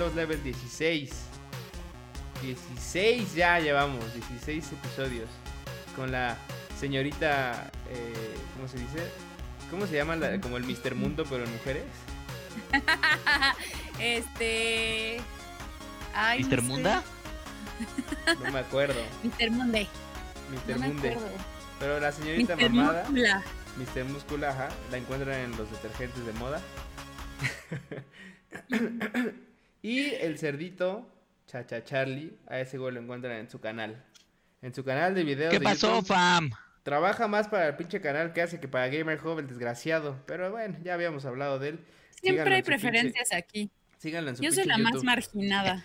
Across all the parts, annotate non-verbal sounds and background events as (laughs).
Gemelos Level 16. 16 ya llevamos, 16 episodios. Con la señorita, eh, ¿cómo se dice? ¿Cómo se llama? La- como el Mr. Mundo, pero en mujeres. (laughs) este. Ay, no ¿Mr. sé. Munda? No me acuerdo. Mr. Munde. Mr. No me Munde. acuerdo. Pero la señorita Mr. mamada, Muscula. Mr. Muscula, ajá, la encuentran en los detergentes de moda. (clears throat) (clears throat) y el cerdito, Chacha Charlie, a ese güey lo encuentran en su canal. En su canal de videos. ¿Qué de pasó, YouTube. fam? Trabaja más para el pinche canal que hace que para Gamer Hub, el desgraciado. Pero bueno, ya habíamos hablado de él. Síganlo Siempre hay pinche- preferencias aquí. síganlo en su Yo soy la más marginada.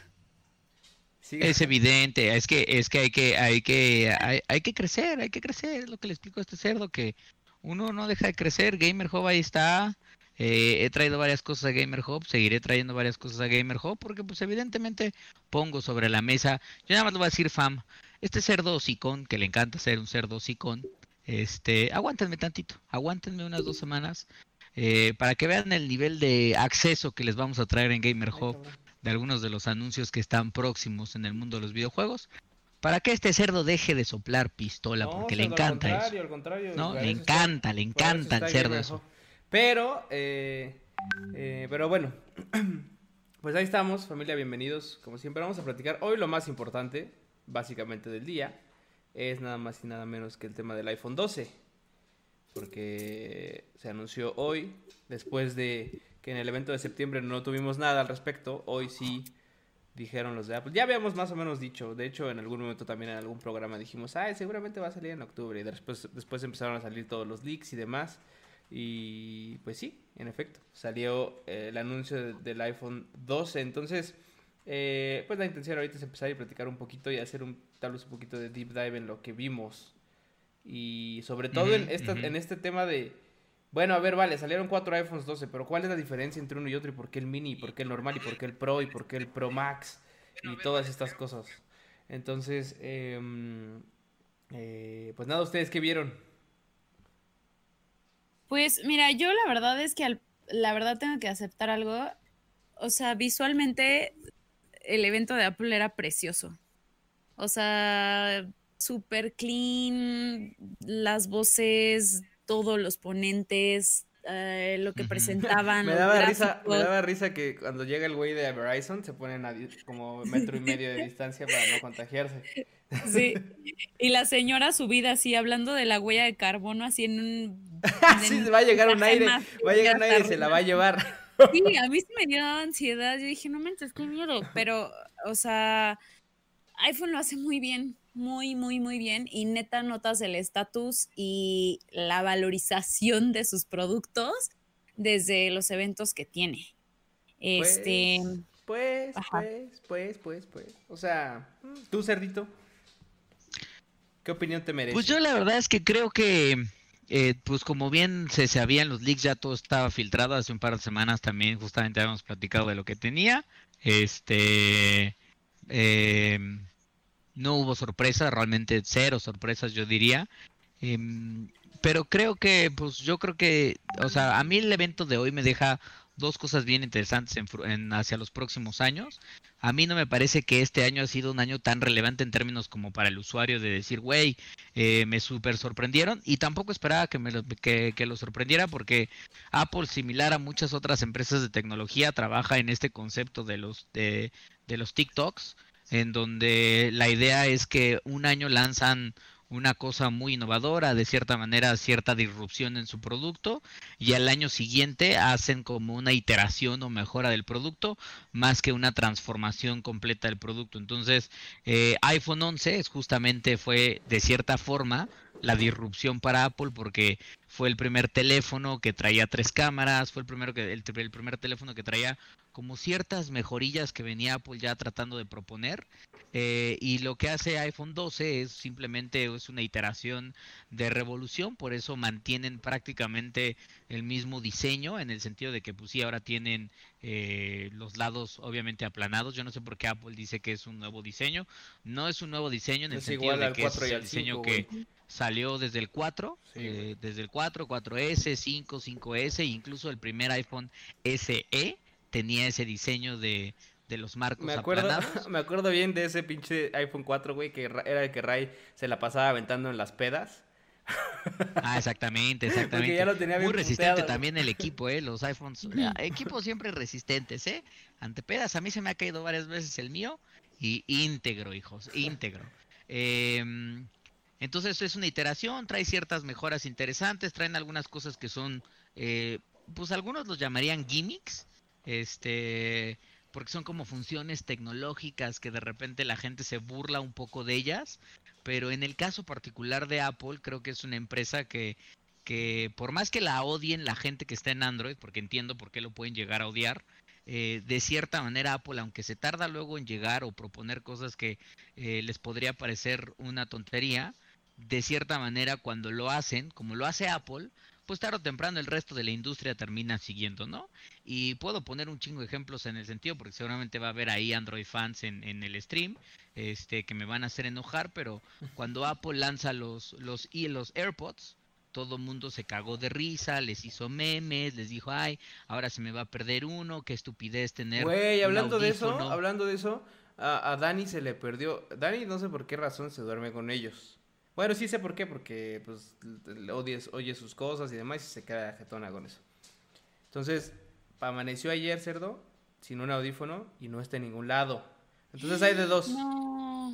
Síganlo. Es evidente, es que, es que hay que, hay que, hay, hay que crecer, hay que crecer, es lo que le explico a este cerdo, que uno no deja de crecer, Gamer Hub ahí está, eh, he traído varias cosas a Gamer Hub, seguiré trayendo varias cosas a Gamer Hub, porque pues evidentemente pongo sobre la mesa, yo nada más lo voy a decir fam, este cerdo hocicón, que le encanta ser un cerdo hocicón, este, aguántenme tantito, aguántenme unas dos semanas, eh, para que vean el nivel de acceso que les vamos a traer en Gamer Hub de algunos de los anuncios que están próximos en el mundo de los videojuegos, para que este cerdo deje de soplar pistola, No, porque le encanta eso. contrario, al contrario, ¿No? Le encanta, le encanta el cerdo eso. Pero, eh, eh, pero bueno, (clears throat) pues ahí estamos, familia, bienvenidos. Como siempre, vamos a platicar hoy lo más importante, básicamente del día, es nada más y nada menos que el tema del iPhone 12. Porque se anunció hoy, después de que en el evento de septiembre no tuvimos nada al respecto, hoy sí dijeron los de Apple. Ya habíamos más o menos dicho, de hecho en algún momento también en algún programa dijimos, ay, seguramente va a salir en octubre. Y después, después empezaron a salir todos los leaks y demás. Y pues sí, en efecto, salió eh, el anuncio de- del iPhone 12. Entonces, eh, pues la intención ahorita es empezar y platicar un poquito y hacer un, tal vez un poquito de deep dive en lo que vimos. Y sobre todo en, en este tema de, bueno, a ver, vale, salieron cuatro iPhones 12, pero ¿cuál es la diferencia entre uno y otro? ¿Y por qué el mini? ¿Y por qué el normal? ¿Y por qué el Pro? ¿Y por qué el Pro Max? Y todas estas cosas. Entonces, em, eh, pues nada, ¿ustedes qué vieron? Pues mira, yo la verdad es que al- la verdad tengo que aceptar algo. O sea, visualmente el evento de Apple era precioso. O sea, súper clean, las voces, todos los ponentes, eh, lo que (laughs) presentaban. Me daba risa, me daba risa que cuando llega el güey de Verizon se ponen a como metro y medio de distancia para no contagiarse. Sí. (laughs) Y la señora subida así, hablando de la huella de carbono, así en un. (laughs) sí, en va a llegar un aire, va a llegar un aire y se la va a llevar. Sí, a mí sí me dio ansiedad. Yo dije, no manches, qué miedo. Pero, o sea, iPhone lo hace muy bien, muy, muy, muy bien. Y neta notas el estatus y la valorización de sus productos desde los eventos que tiene. Este, Pues, pues, pues, pues, pues, pues. O sea, tú, cerdito, ¿qué opinión te merece? Pues yo la verdad es que creo que, eh, pues como bien se sabían los leaks, ya todo estaba filtrado. Hace un par de semanas también justamente habíamos platicado de lo que tenía. Este, eh, no hubo sorpresas, realmente cero sorpresas yo diría. Em, pero creo que, pues yo creo que, o sea, a mí el evento de hoy me deja dos cosas bien interesantes en, en- hacia los próximos años. A mí no me parece que este año ha sido un año tan relevante en términos como para el usuario de decir, güey, eh, me super sorprendieron y tampoco esperaba que me lo, que, que lo sorprendiera porque Apple, similar a muchas otras empresas de tecnología, trabaja en este concepto de los, de, de los TikToks, en donde la idea es que un año lanzan una cosa muy innovadora, de cierta manera cierta disrupción en su producto y al año siguiente hacen como una iteración o mejora del producto más que una transformación completa del producto. Entonces, eh, iPhone 11 es justamente fue de cierta forma la disrupción para Apple porque fue el primer teléfono que traía tres cámaras, fue el primero que el, el primer teléfono que traía como ciertas mejorillas que venía Apple ya tratando de proponer eh, y lo que hace iPhone 12 es simplemente es una iteración de revolución, por eso mantienen prácticamente el mismo diseño en el sentido de que pues sí ahora tienen eh, los lados obviamente aplanados. Yo no sé por qué Apple dice que es un nuevo diseño. No es un nuevo diseño en el Es sentido igual de que 4 es el diseño 5, que salió desde el 4, Sí, eh, desde el 4, 4S, 5, 5S, incluso el primer iPhone SE tenía ese diseño de de los marcos Me acuerdo, aplanados. (laughs) me acuerdo bien de ese pinche iPhone 4, güey, que ra- era el que Ray se la pasaba aventando en las pedas. Ah, exactamente, exactamente. (laughs) Porque ya lo tenía bien Muy resistente también el equipo, ¿eh? Los iPhones. eh, (laughs) equipos siempre resistentes, ¿eh? Ante pedas, a mí se me ha caído varias veces el mío. Y íntegro, hijos, íntegro. Em, entonces es una iteración, trae ciertas mejoras interesantes, traen algunas cosas que son, eh, pues algunos los llamarían gimmicks, este, porque son como funciones tecnológicas que de repente la gente se burla un poco de ellas, pero en el caso particular de Apple creo que es una empresa que, que por más que la odien la gente que está en Android, porque entiendo por qué lo pueden llegar a odiar, eh, de cierta manera Apple, aunque se tarda luego en llegar o proponer cosas que eh, les podría parecer una tontería, de cierta manera cuando lo hacen, como lo hace Apple, pues tarde o temprano el resto de la industria termina siguiendo, ¿no? Y puedo poner un chingo de ejemplos en el sentido, porque seguramente va a haber ahí Android fans en, en el stream, este, que me van a hacer enojar, pero cuando Apple lanza los, los, y los AirPods, todo el mundo se cagó de risa, les hizo memes, les dijo, ay, ahora se me va a perder uno, qué estupidez tener. Güey, un hablando de eso, audífono". hablando de eso, a, a Dani se le perdió. Dani no sé por qué razón se duerme con ellos. Bueno, sí sé por qué, porque pues odies- oye sus cosas y demás y se queda jetona con eso. Entonces, amaneció ayer, cerdo, sin un audífono y no está en ningún lado. Entonces hay de dos. No.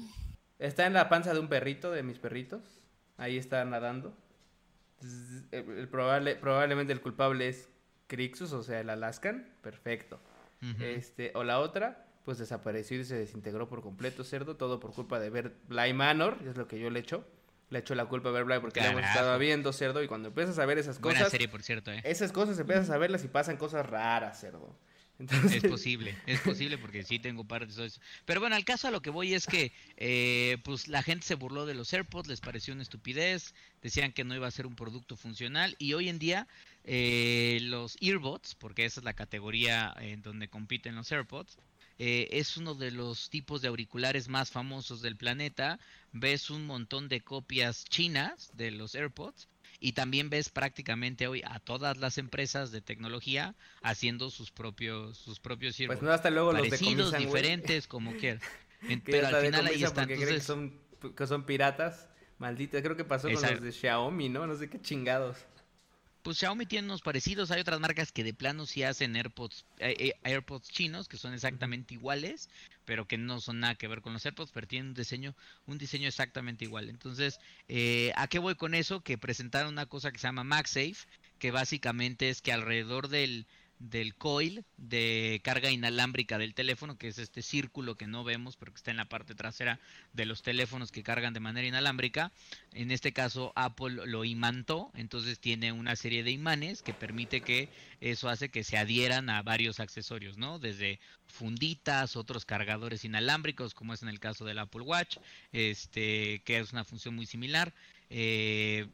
Está en la panza de un perrito, de mis perritos. Ahí está nadando. Zzz, el- el probable, probablemente el culpable es Crixus, o sea, el Alaskan. Perfecto. Ujú. Este, o la otra, pues desapareció y se desintegró por completo, cerdo, todo por culpa de ver Bly Manor, es lo que yo le echo. Le echo la culpa a ver porque le hemos estado viendo, cerdo, y cuando empiezas a ver esas Buena cosas, serie, por cierto, ¿eh? esas cosas empiezas a verlas y pasan cosas raras, cerdo. (laughs) Entonces, Es posible, es posible porque sí tengo partes de eso. Pero bueno, al caso a lo que voy es que eh, pues la gente se burló de los AirPods, les pareció una estupidez, decían que no iba a ser un producto funcional y hoy en día eh, los earbuds, porque esa es la categoría en donde compiten los AirPods, eh, es uno de los tipos de auriculares más famosos del planeta. Ves un montón de copias chinas de los AirPods y también ves prácticamente hoy a todas las empresas de tecnología haciendo sus propios sus propios pues no, hasta luego los parecidos, güey. diferentes, como (laughs) Que pero al final ahí decomisan está. porque creen que son, que son piratas. Malditas, creo que pasó con los de Xiaomi, ¿no? No sé qué chingados. Pues Xiaomi tiene unos parecidos. Hay otras marcas que de plano sí hacen AirPods, eh, eh, AirPods chinos que son exactamente iguales, pero que no son nada que ver con los AirPods, pero tienen un diseño, un diseño exactamente igual. Entonces, eh, ¿a qué voy con eso? Que presentaron una cosa que se llama MagSafe, que básicamente es que alrededor del del coil de carga inalámbrica del teléfono, que es este círculo que no vemos, pero que está en la parte trasera de los teléfonos que cargan de manera inalámbrica. En este caso, Apple lo imantó, entonces tiene una serie de imanes que permite que eso hace que se adhieran a varios accesorios, ¿no? Desde funditas, otros cargadores inalámbricos, como es en el caso del Apple Watch, este, que es una función muy similar. Eh,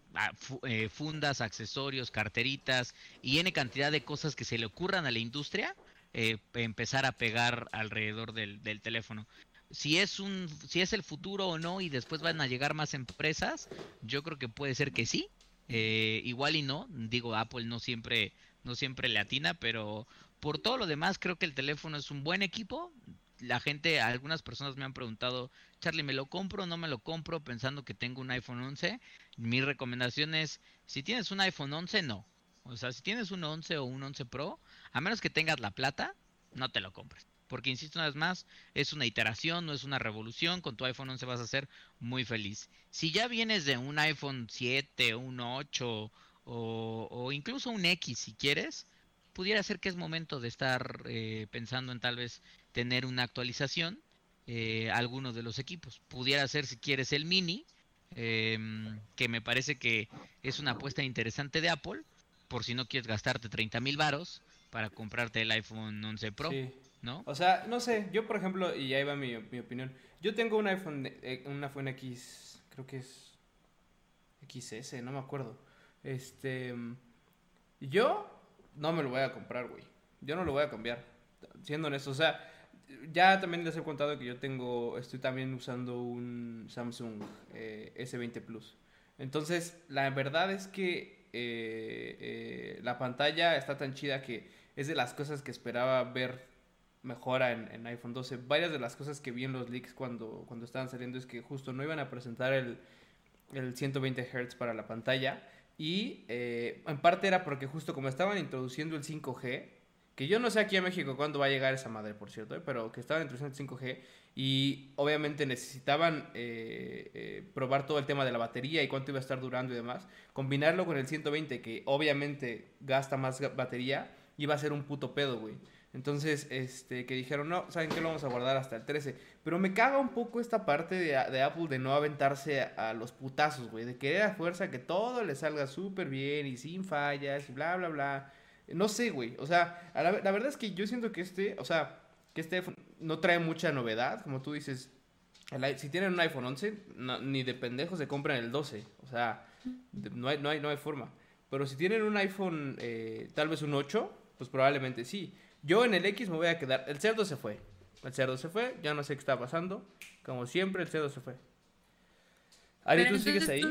eh, fundas, accesorios, carteritas y N cantidad de cosas que se le ocurran a la industria, eh, empezar a pegar alrededor del, del teléfono. Si es un, si es el futuro o no, y después van a llegar más empresas, yo creo que puede ser que sí. eh, igual y no, digo, Apple no siempre, no siempre le atina, pero por todo lo demás creo que el teléfono es un buen equipo. La gente, algunas personas me han preguntado, Charlie, ¿me lo compro o no me lo compro pensando que tengo un iPhone 11? Mi recomendación es, si tienes un iPhone 11, no. O sea, si tienes un 11 o un 11 Pro, a menos que tengas la plata, no te lo compres. Porque, insisto una vez más, es una iteración, no es una revolución. Con tu iPhone 11 vas a ser muy feliz. Si ya vienes de un iPhone 7, un 8 o, incluso un X si quieres, pudiera ser que es momento de estar eh, pensando en tal vez tener una actualización eh, a alguno de los equipos. Pudiera ser si quieres el mini, em, que me parece que es una apuesta interesante de Apple, por si no quieres gastarte 30 mil varos para comprarte el iPhone 11 Pro, Sí. ¿no? O sea, no sé, yo por ejemplo, y ahí va mi, mi opinión. Yo tengo un iPhone, eh, un iPhone X, creo que es XS, no me acuerdo. Este, yo no me lo voy a comprar, güey. Yo no lo voy a cambiar, siendo honesto. O sea, ya también les he contado que yo tengo, estoy también usando un Samsung eh, S20 Plus. Entonces, la verdad es que eh, eh, la pantalla está tan chida que es de las cosas que esperaba ver mejora en, en, iPhone 12. Varias de las cosas que vi en los leaks cuando, cuando estaban saliendo es que justo no iban a presentar el, el 120 Hz para la pantalla. Y eh, en parte era porque justo como estaban introduciendo el 5G, que yo no sé aquí en México cuándo va a llegar esa madre, por cierto, ¿eh? pero que estaban introduciendo el 5G y obviamente necesitaban eh, eh, probar todo el tema de la batería y cuánto iba a estar durando y demás. Combinarlo con el 120, que obviamente gasta más batería, iba a ser un puto pedo, güey. Entonces, este, que dijeron, no, ¿saben qué? Lo vamos a guardar hasta el 13. Pero me caga un poco esta parte de, Apple de no aventarse a, a los putazos, güey. De querer a fuerza que todo le salga súper bien y sin fallas y bla, bla, bla. No sé, güey. O sea, la, verdad es que yo siento que este, o sea, que este no trae mucha novedad. Como tú dices, si tienen un iPhone 11, no, ni de pendejos se compran el 12. O sea, no, hay, no, hay, no hay forma. Pero si tienen un iPhone, eh, tal vez un 8, pues probablemente sí. Yo en el X me voy a quedar. El cerdo se fue. El cerdo se fue. Ya no sé qué está pasando. Como siempre, el cerdo se fue. Ari, ¿tú sigues ahí?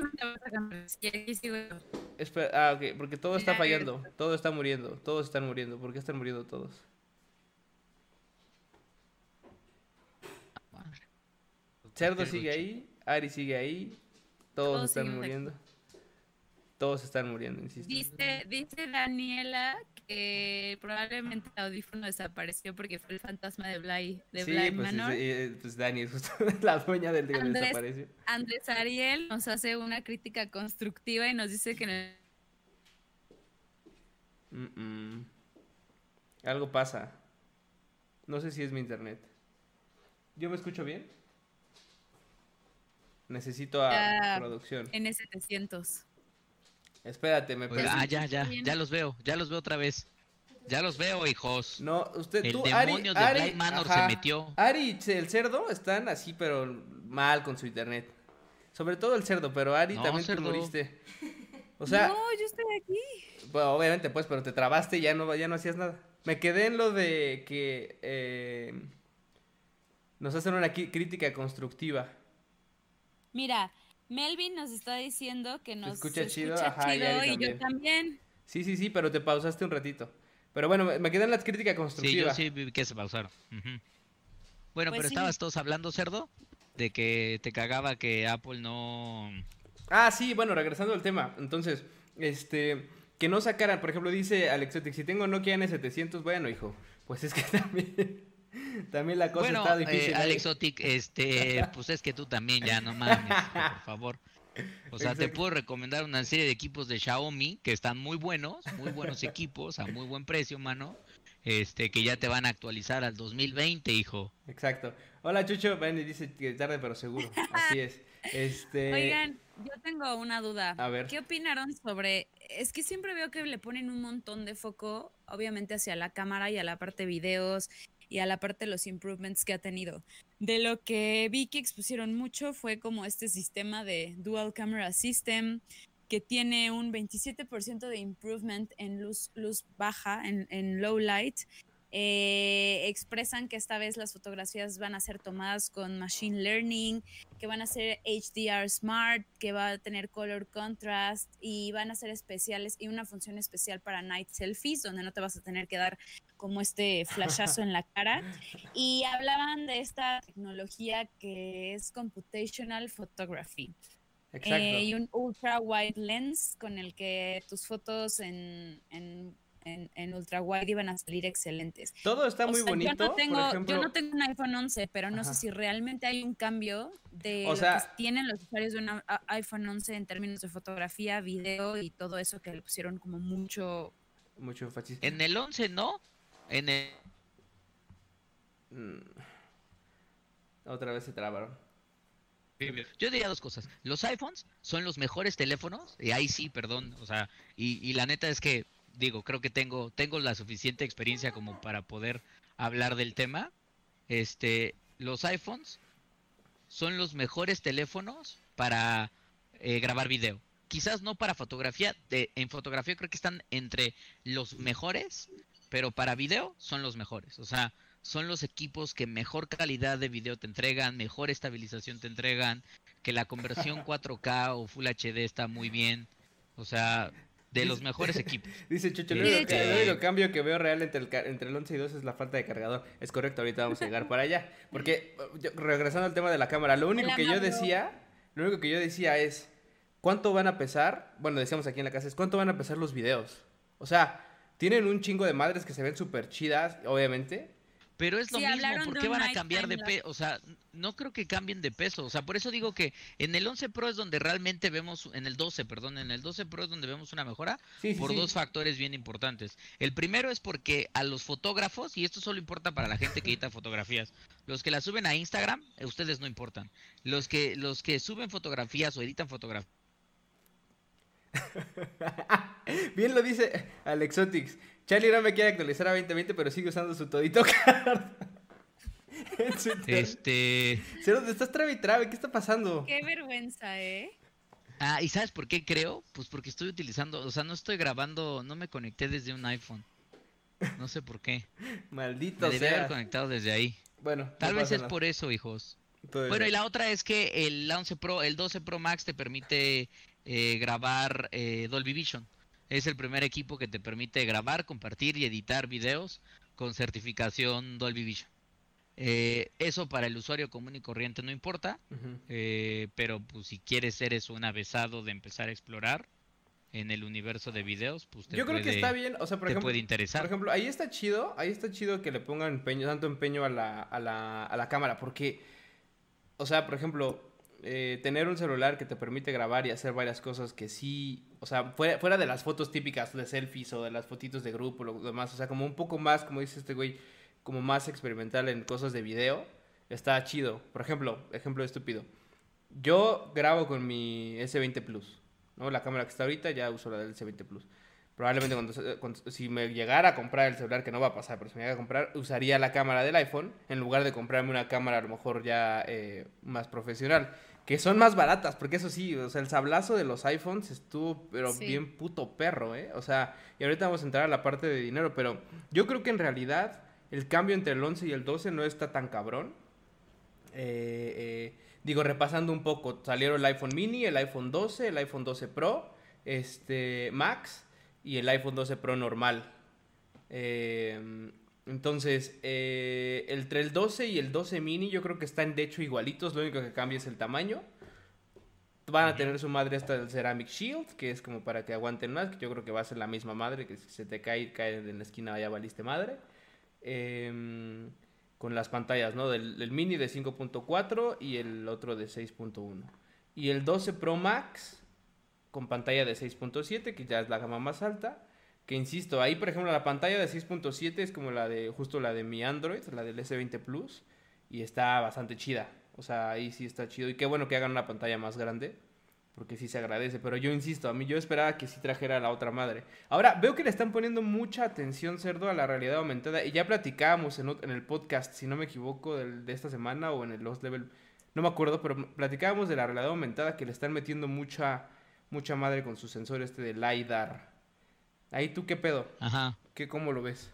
Espera, ah, ok, porque todo está fallando, todo está muriendo, todos están muriendo. ¿Por qué están muriendo todos? Cerdo sigue ahí, Ari sigue ahí, todos, todos están muriendo. Todos están muriendo, insisto. Dice, dice Daniela que probablemente el audífono desapareció porque fue el fantasma de Bly, de sí, Bly pues, Manor. Eh, pues Dani es justo (laughs) la dueña del que desapareció. Andrés Ariel nos hace una crítica constructiva y nos dice que... No... Mm -mm. Algo pasa. No sé si es mi internet. ¿Yo me escucho bien? Necesito a Ya, producción. N700. Espérate, me perdí. Ah, ya, ya, ya los veo, ya los veo otra vez. Ya los veo, hijos. No, usted, El tú, demonio de Ari, Bly Manor ajá. se metió. Ari y el cerdo están así, pero mal con su internet. Sobre todo el cerdo, pero Ari No, también te cerdo. moriste. (laughs) O sea, no, yo estoy aquí. bueno, obviamente pues, pero te trabaste y ya no, ya no hacías nada. Me quedé en lo de que eh, nos hacen una crítica constructiva. Mira, Melvin nos está diciendo que nos escucha chido? escucha Ajá, y chido y yo también. Sí, sí, sí, pero te pausaste un ratito. Pero bueno, me- me quedé en la crítica Sí, yo sí que se pausaron. Bueno, Pues pero sí. estabas todos hablando, cerdo, de que te cagaba que Apple no... Ah, sí, bueno, regresando al tema. Entonces, este, que no sacaran, por ejemplo, dice Alexotic, si tengo Nokia N700, bueno, hijo, pues es que (laughs) también, (laughs) también la cosa Bueno, está difícil. eh. Alex Otic, este, (laughs) pues es que tú también ya no mames, por favor. O sea, te puedo recomendar una serie de equipos de Xiaomi que están muy buenos, muy buenos equipos a muy buen precio, mano. Este, que ya te van a actualizar al 2020, hijo. Exacto. Hola, Chucho, ven y dice que tarde pero seguro. Así es. Este, Oigan, yo tengo una duda. A ver. ¿Qué opinaron sobre.? Es que siempre veo que le ponen un montón de foco, obviamente, hacia la cámara y a la parte videos y a la parte de los improvements que ha tenido. De lo que vi expusieron mucho fue como este sistema de Dual Camera System que tiene un 27% de improvement en luz, luz baja, en, en low light. Eh, expresan que esta vez las fotografías van a ser tomadas con machine learning, que van a ser HDR Smart, que va a tener color contrast y van a ser especiales y una función especial para night selfies, donde no te vas a tener que dar como este flashazo en la cara. (laughs) Y hablaban de esta tecnología que es computational photography. exacto. Eh, y un ultra wide lens con el que tus fotos en, en, en, en ultra wide iban a salir excelentes. Todo está O muy sea, bonito. Yo no, tengo, por ejemplo, yo no tengo un iPhone 11, pero no Ajá. sé si realmente hay un cambio de O lo sea- que tienen los usuarios de un a- iPhone 11 en términos de fotografía, video y todo eso que le pusieron como mucho. mucho énfasis. En el 11, ¿no? En el... Mm. Otra vez se trabaron. Yo diría dos cosas. Los iPhones son los mejores teléfonos, y ahí sí, perdón, o sea, y, y la neta es que, digo, creo que tengo, tengo la suficiente experiencia como para poder hablar del tema. Este, los iPhones son los mejores teléfonos para eh, grabar video. Quizás no para fotografía, de, en fotografía creo que están entre los mejores, pero para video son los mejores. O sea, son los equipos que mejor calidad de video te entregan, mejor estabilización te entregan, que la conversión (laughs) 4K o Full HD está muy bien. O sea, de los mejores (laughs) equipos. Dice Chucho, el único, el único cambio que veo real entre el, entre el 11 y 12 es la falta de cargador. Es correcto, ahorita vamos a llegar para allá. Porque, yo- regresando al tema de la cámara, lo único que yo decía, lo único que yo decía es, ¿cuánto van a pesar? Bueno, decíamos aquí en la casa, es ¿cuánto van a pesar los videos? O sea, tienen un chingo de madres que se ven súper chidas, obviamente. Pero es lo Sí, mismo, ¿por qué van a cambiar de peso? O sea, no creo que cambien de peso. O sea, por eso digo que en el 11 Pro es donde realmente vemos, en el 12, perdón, en el 12 Pro es donde vemos una mejora Sí, por sí. dos factores bien importantes. El primero es porque a los fotógrafos, y esto solo importa para la gente que edita fotografías, los que la suben a Instagram, eh, ustedes no importan. Los que, los que suben fotografías o editan fotografías, (laughs) Bien lo dice Alexotics. Charlie no me quiere actualizar a 2020, pero sigue usando su todito (laughs) card. En su internet. este... Cero, te estás trabe y trabe, ¿qué está pasando? Qué vergüenza, ¿eh? Ah, ¿y sabes por qué creo? Pues porque estoy utilizando, o sea, no estoy grabando, no me conecté desde un iPhone. No sé por qué. Maldito Me debí haber conectado desde ahí. Bueno, Tal no vez es nada. por eso, hijos. Todo Bueno, y la otra es que el 11 Pro, el 12 Pro Max te permite eh, grabar eh, Dolby Vision. Es el primer equipo que te permite grabar, compartir y editar videos con certificación Dolby Vision. Eh, eso para el usuario común y corriente no importa, eh, pero pues si quieres eres un avesado de empezar a explorar en el universo de videos, pues te Yo creo que puede- está bien, o sea, por ejemplo, puede interesar. por ejemplo, ahí está chido, ahí está chido que le pongan empeño, tanto empeño a la, a la, a la cámara, porque, o sea, por ejemplo, eh, tener un celular que te permite grabar y hacer varias cosas que sí, o sea, fuera, fuera de las fotos típicas de selfies o de las fotitos de grupo, lo demás, o sea, como un poco más, como dice este güey, como más experimental en cosas de video, está chido. Por ejemplo, ejemplo estúpido. Yo grabo con mi S20 Plus, ¿no? La cámara que está ahorita ya uso la del S20 Plus. Probablemente cuando, cuando- si me llegara a comprar el celular, que no va a pasar, pero si me llegara a comprar, usaría la cámara del iPhone en lugar de comprarme una cámara a lo mejor ya eh, más profesional. Que son más baratas, porque eso sí, o sea, el sablazo de los iPhones estuvo, pero Sí. bien puto perro, ¿eh? O sea, y ahorita vamos a entrar a la parte de dinero, pero yo creo que en realidad el cambio entre el 11 y el 12 no está tan cabrón. Eh, eh, digo, repasando un poco, salieron el iPhone mini, el iPhone 12, el iPhone 12 Pro, este Max y el iPhone 12 Pro normal. Eh, entonces, eh, entre el 12 y el 12 mini yo creo que están de hecho igualitos, lo único que cambia es el tamaño. Van a tener su madre esta del Ceramic Shield, que es como para que aguanten más, que yo creo que va a ser la misma madre, que si se te cae, cae en la esquina, ya valiste madre. Em, con las pantallas, ¿no? Del, del mini de 5.4 y el otro de 6.1. Y el 12 Pro Max con pantalla de 6.7, que ya es la gama más alta. Que insisto, ahí por ejemplo la pantalla de 6.7 es como la de justo la de mi Android, la del S20 Plus, y está bastante chida. O sea, ahí sí está chido. Y qué bueno que hagan una pantalla más grande, porque sí se agradece. Pero yo insisto, a mí yo esperaba que sí trajera la otra madre. Ahora, veo que le están poniendo mucha atención, cerdo, a la realidad aumentada. Y ya platicábamos en, en el podcast, si no me equivoco, del- de esta semana o en el Lost Level. No me acuerdo, pero platicábamos de la realidad aumentada que le están metiendo mucha, mucha madre con su sensor este de LiDAR. Ahí tú qué pedo, Ajá. ¿Qué, ¿cómo lo ves?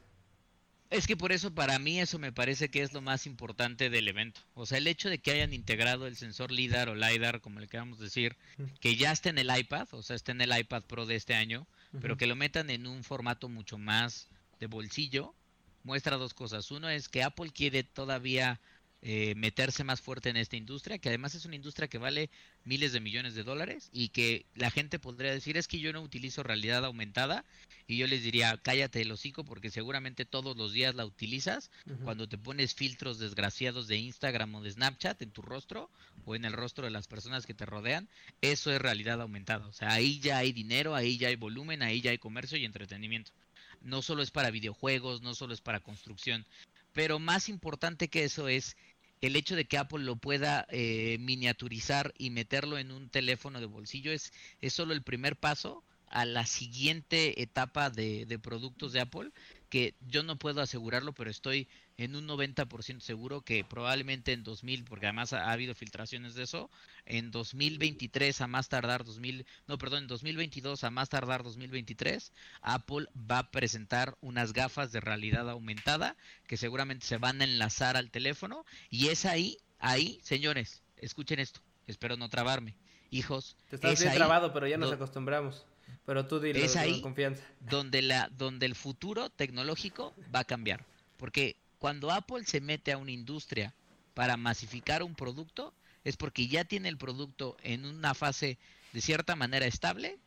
Es que por eso para mí eso me parece que es lo más importante del evento. O sea, el hecho de que hayan integrado el sensor LIDAR o LiDAR, como le queramos decir, que ya está en el iPad, o sea, está en el iPad Pro de este año, pero que lo metan en un formato mucho más de bolsillo, muestra dos cosas. Uno es que Apple quiere todavía eh, meterse más fuerte en esta industria, que además es una industria que vale miles de millones de dólares y que la gente podría decir es que yo no utilizo realidad aumentada y yo les diría cállate el hocico porque seguramente todos los días la utilizas cuando te pones filtros desgraciados de Instagram o de Snapchat en tu rostro o en el rostro de las personas que te rodean, eso es realidad aumentada. O sea, ahí ya hay dinero, ahí ya hay volumen, ahí ya hay comercio y entretenimiento. No solo es para videojuegos, no solo es para construcción, pero más importante que eso es el hecho de que Apple lo pueda eh, miniaturizar y meterlo en un teléfono de bolsillo es, es solo el primer paso a la siguiente etapa de, de productos de Apple, que yo no puedo asegurarlo, pero estoy en un 90% seguro que probablemente en 2000, porque además ha, ha habido filtraciones de eso, en 2023 a más tardar 2000, no, perdón, en 2022 a más tardar 2023, Apple va a presentar unas gafas de realidad aumentada que seguramente se van a enlazar al teléfono y es ahí, ahí, señores, escuchen esto, espero no trabarme, hijos, Te estás es bien ahí trabado, pero ya nos acostumbramos. Pero tú dile Es con ahí confianza. donde, la, donde el futuro tecnológico va a cambiar. Porque cuando Apple se mete a una industria para masificar un producto, es porque ya tiene el producto en una fase de cierta manera estable,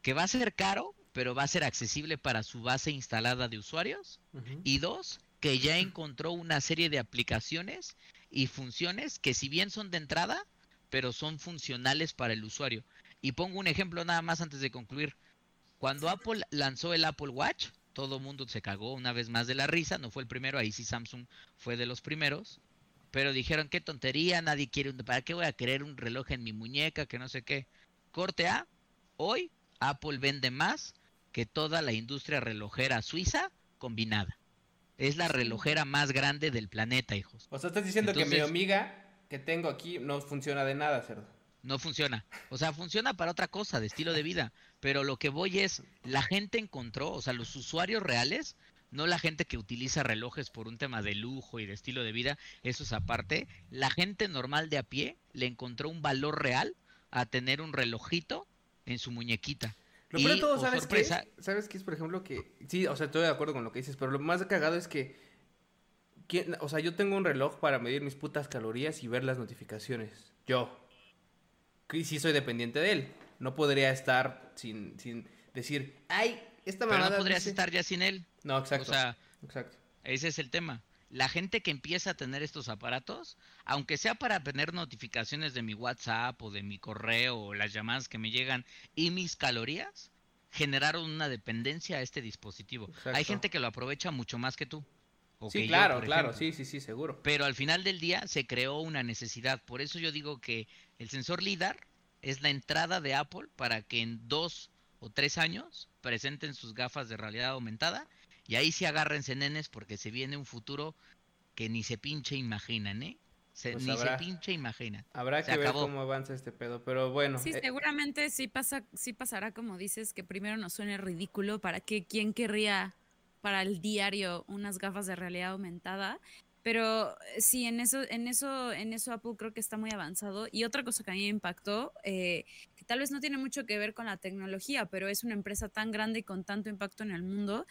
que va a ser caro, pero va a ser accesible para su base instalada de usuarios. Y dos, que ya encontró una serie de aplicaciones y funciones que si bien son de entrada, pero son funcionales para el usuario. Y pongo un ejemplo nada más antes de concluir. Cuando Apple lanzó el Apple Watch, todo mundo se cagó una vez más de la risa, no fue el primero, ahí sí Samsung fue de los primeros, pero dijeron qué tontería, nadie quiere un, ¿para qué voy a querer un reloj en mi muñeca? Que no sé qué. Corte A, hoy Apple vende más que toda la industria relojera suiza combinada. Es la relojera más grande del planeta, hijos. O sea, estás diciendo que mi amiga que tengo aquí no funciona de nada, cerdo. No funciona. O sea, funciona para otra cosa, de estilo de vida. Pero lo que voy es, la gente encontró, o sea, los usuarios reales, no la gente que utiliza relojes por un tema de lujo y de estilo de vida, eso es aparte. La gente normal de a pie le encontró un valor real a tener un relojito en su muñequita. Lo peor de todo, oh, ¿sabes qué? ¿Sabes qué es, por ejemplo, que... Sí, o sea, estoy de acuerdo con lo que dices, pero lo más cagado es que... ¿quién- O sea, yo tengo un reloj para medir mis putas calorías y ver las notificaciones. Yo. Sí soy dependiente de él. No podría estar sin, sin decir, ay, esta Pero mamada... no podrías dice-". estar ya sin él. No, exacto. O sea, exacto. Ese es el tema. La gente que empieza a tener estos aparatos, aunque sea para tener notificaciones de mi WhatsApp o de mi correo o las llamadas que me llegan y mis calorías, generaron una dependencia a este dispositivo. Hay gente que lo aprovecha mucho más que tú. o Sí, claro, claro, ejemplo. sí, sí, sí, seguro. Pero al final del día se creó una necesidad. Por eso yo digo que el sensor LIDAR es la entrada de Apple para que en dos o tres años presenten sus gafas de realidad aumentada. Y ahí sí agárrense nenes porque se viene un futuro que ni se pinche imaginan, ¿eh? Se- Pues ni habrá. se pinche imaginan. Habrá Se que ver cómo avanza este pedo, pero bueno. Sí, eh, seguramente sí pasa, sí pasará como dices, que primero nos suene ridículo para que quién querría para el diario unas gafas de realidad aumentada. Pero eh, sí, en eso, en eso, en eso Apple creo que está muy avanzado. Y otra cosa que a mí me impactó, eh, que tal vez no tiene mucho que ver con la tecnología, pero es una empresa tan grande y con tanto impacto en el mundo,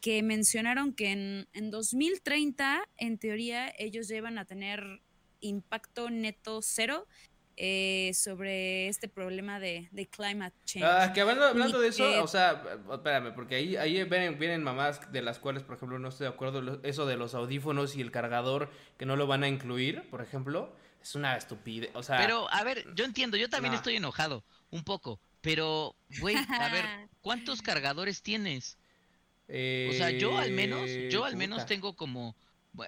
que mencionaron que en, en 2030, en teoría, ellos llevan a tener impacto neto cero eh, sobre este problema de, de climate change. Ah, que hablando, hablando de eso, o sea, espérame, porque ahí, ahí vienen, vienen mamás de las cuales, por ejemplo, no estoy de acuerdo, eso de los audífonos y el cargador que no lo van a incluir, por ejemplo, es una estupidez, o sea... Pero, a ver, yo entiendo, yo también No. estoy enojado, un poco. Pero, güey, a ver, (laughs) ¿cuántos cargadores tienes? O sea, yo al menos, yo al menos puta. tengo como,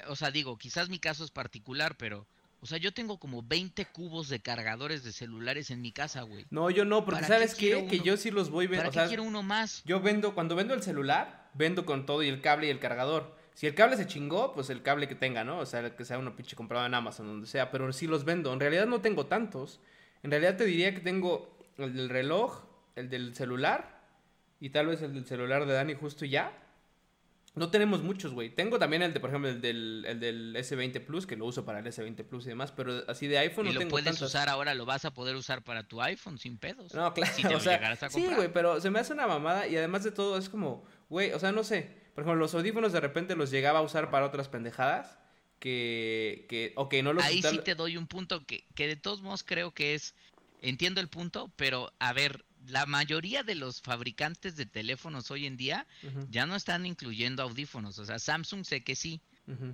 o sea, digo, quizás mi caso es particular, pero, o sea, yo tengo como 20 cubos de cargadores de celulares en mi casa, güey. No, yo no, porque ¿Para ¿sabes qué? Que yo sí los voy ¿Para viendo, o qué sea, quiero uno más? yo vendo, cuando vendo el celular, vendo con todo y el cable y el cargador. Si el cable se chingó, pues el cable que tenga, ¿no? O sea, que sea uno pinche comprado en Amazon, donde sea, pero sí los vendo. En realidad no tengo tantos. En realidad te diría que tengo el del reloj, el del celular y tal vez el del celular de Dani justo ya. No tenemos muchos, güey. Tengo también el de, por ejemplo, el del, el del S20 Plus, que lo uso para el S20 Plus y demás, pero así de iPhone Y no lo tengo puedes tantos. usar ahora, lo vas a poder usar para tu iPhone sin pedos. No, claro, Si te (laughs) o lo sea, llegaras a sí, güey, pero se me hace una mamada y además de todo es como, güey, o sea, no sé, por ejemplo, los audífonos de repente los llegaba a usar para otras pendejadas que, que ok, no los Ahí sí te doy un punto que, que de todos modos creo que es, entiendo el punto, pero a ver, la mayoría de los fabricantes de teléfonos hoy en día ya no están incluyendo audífonos. O sea, Samsung sé que sí,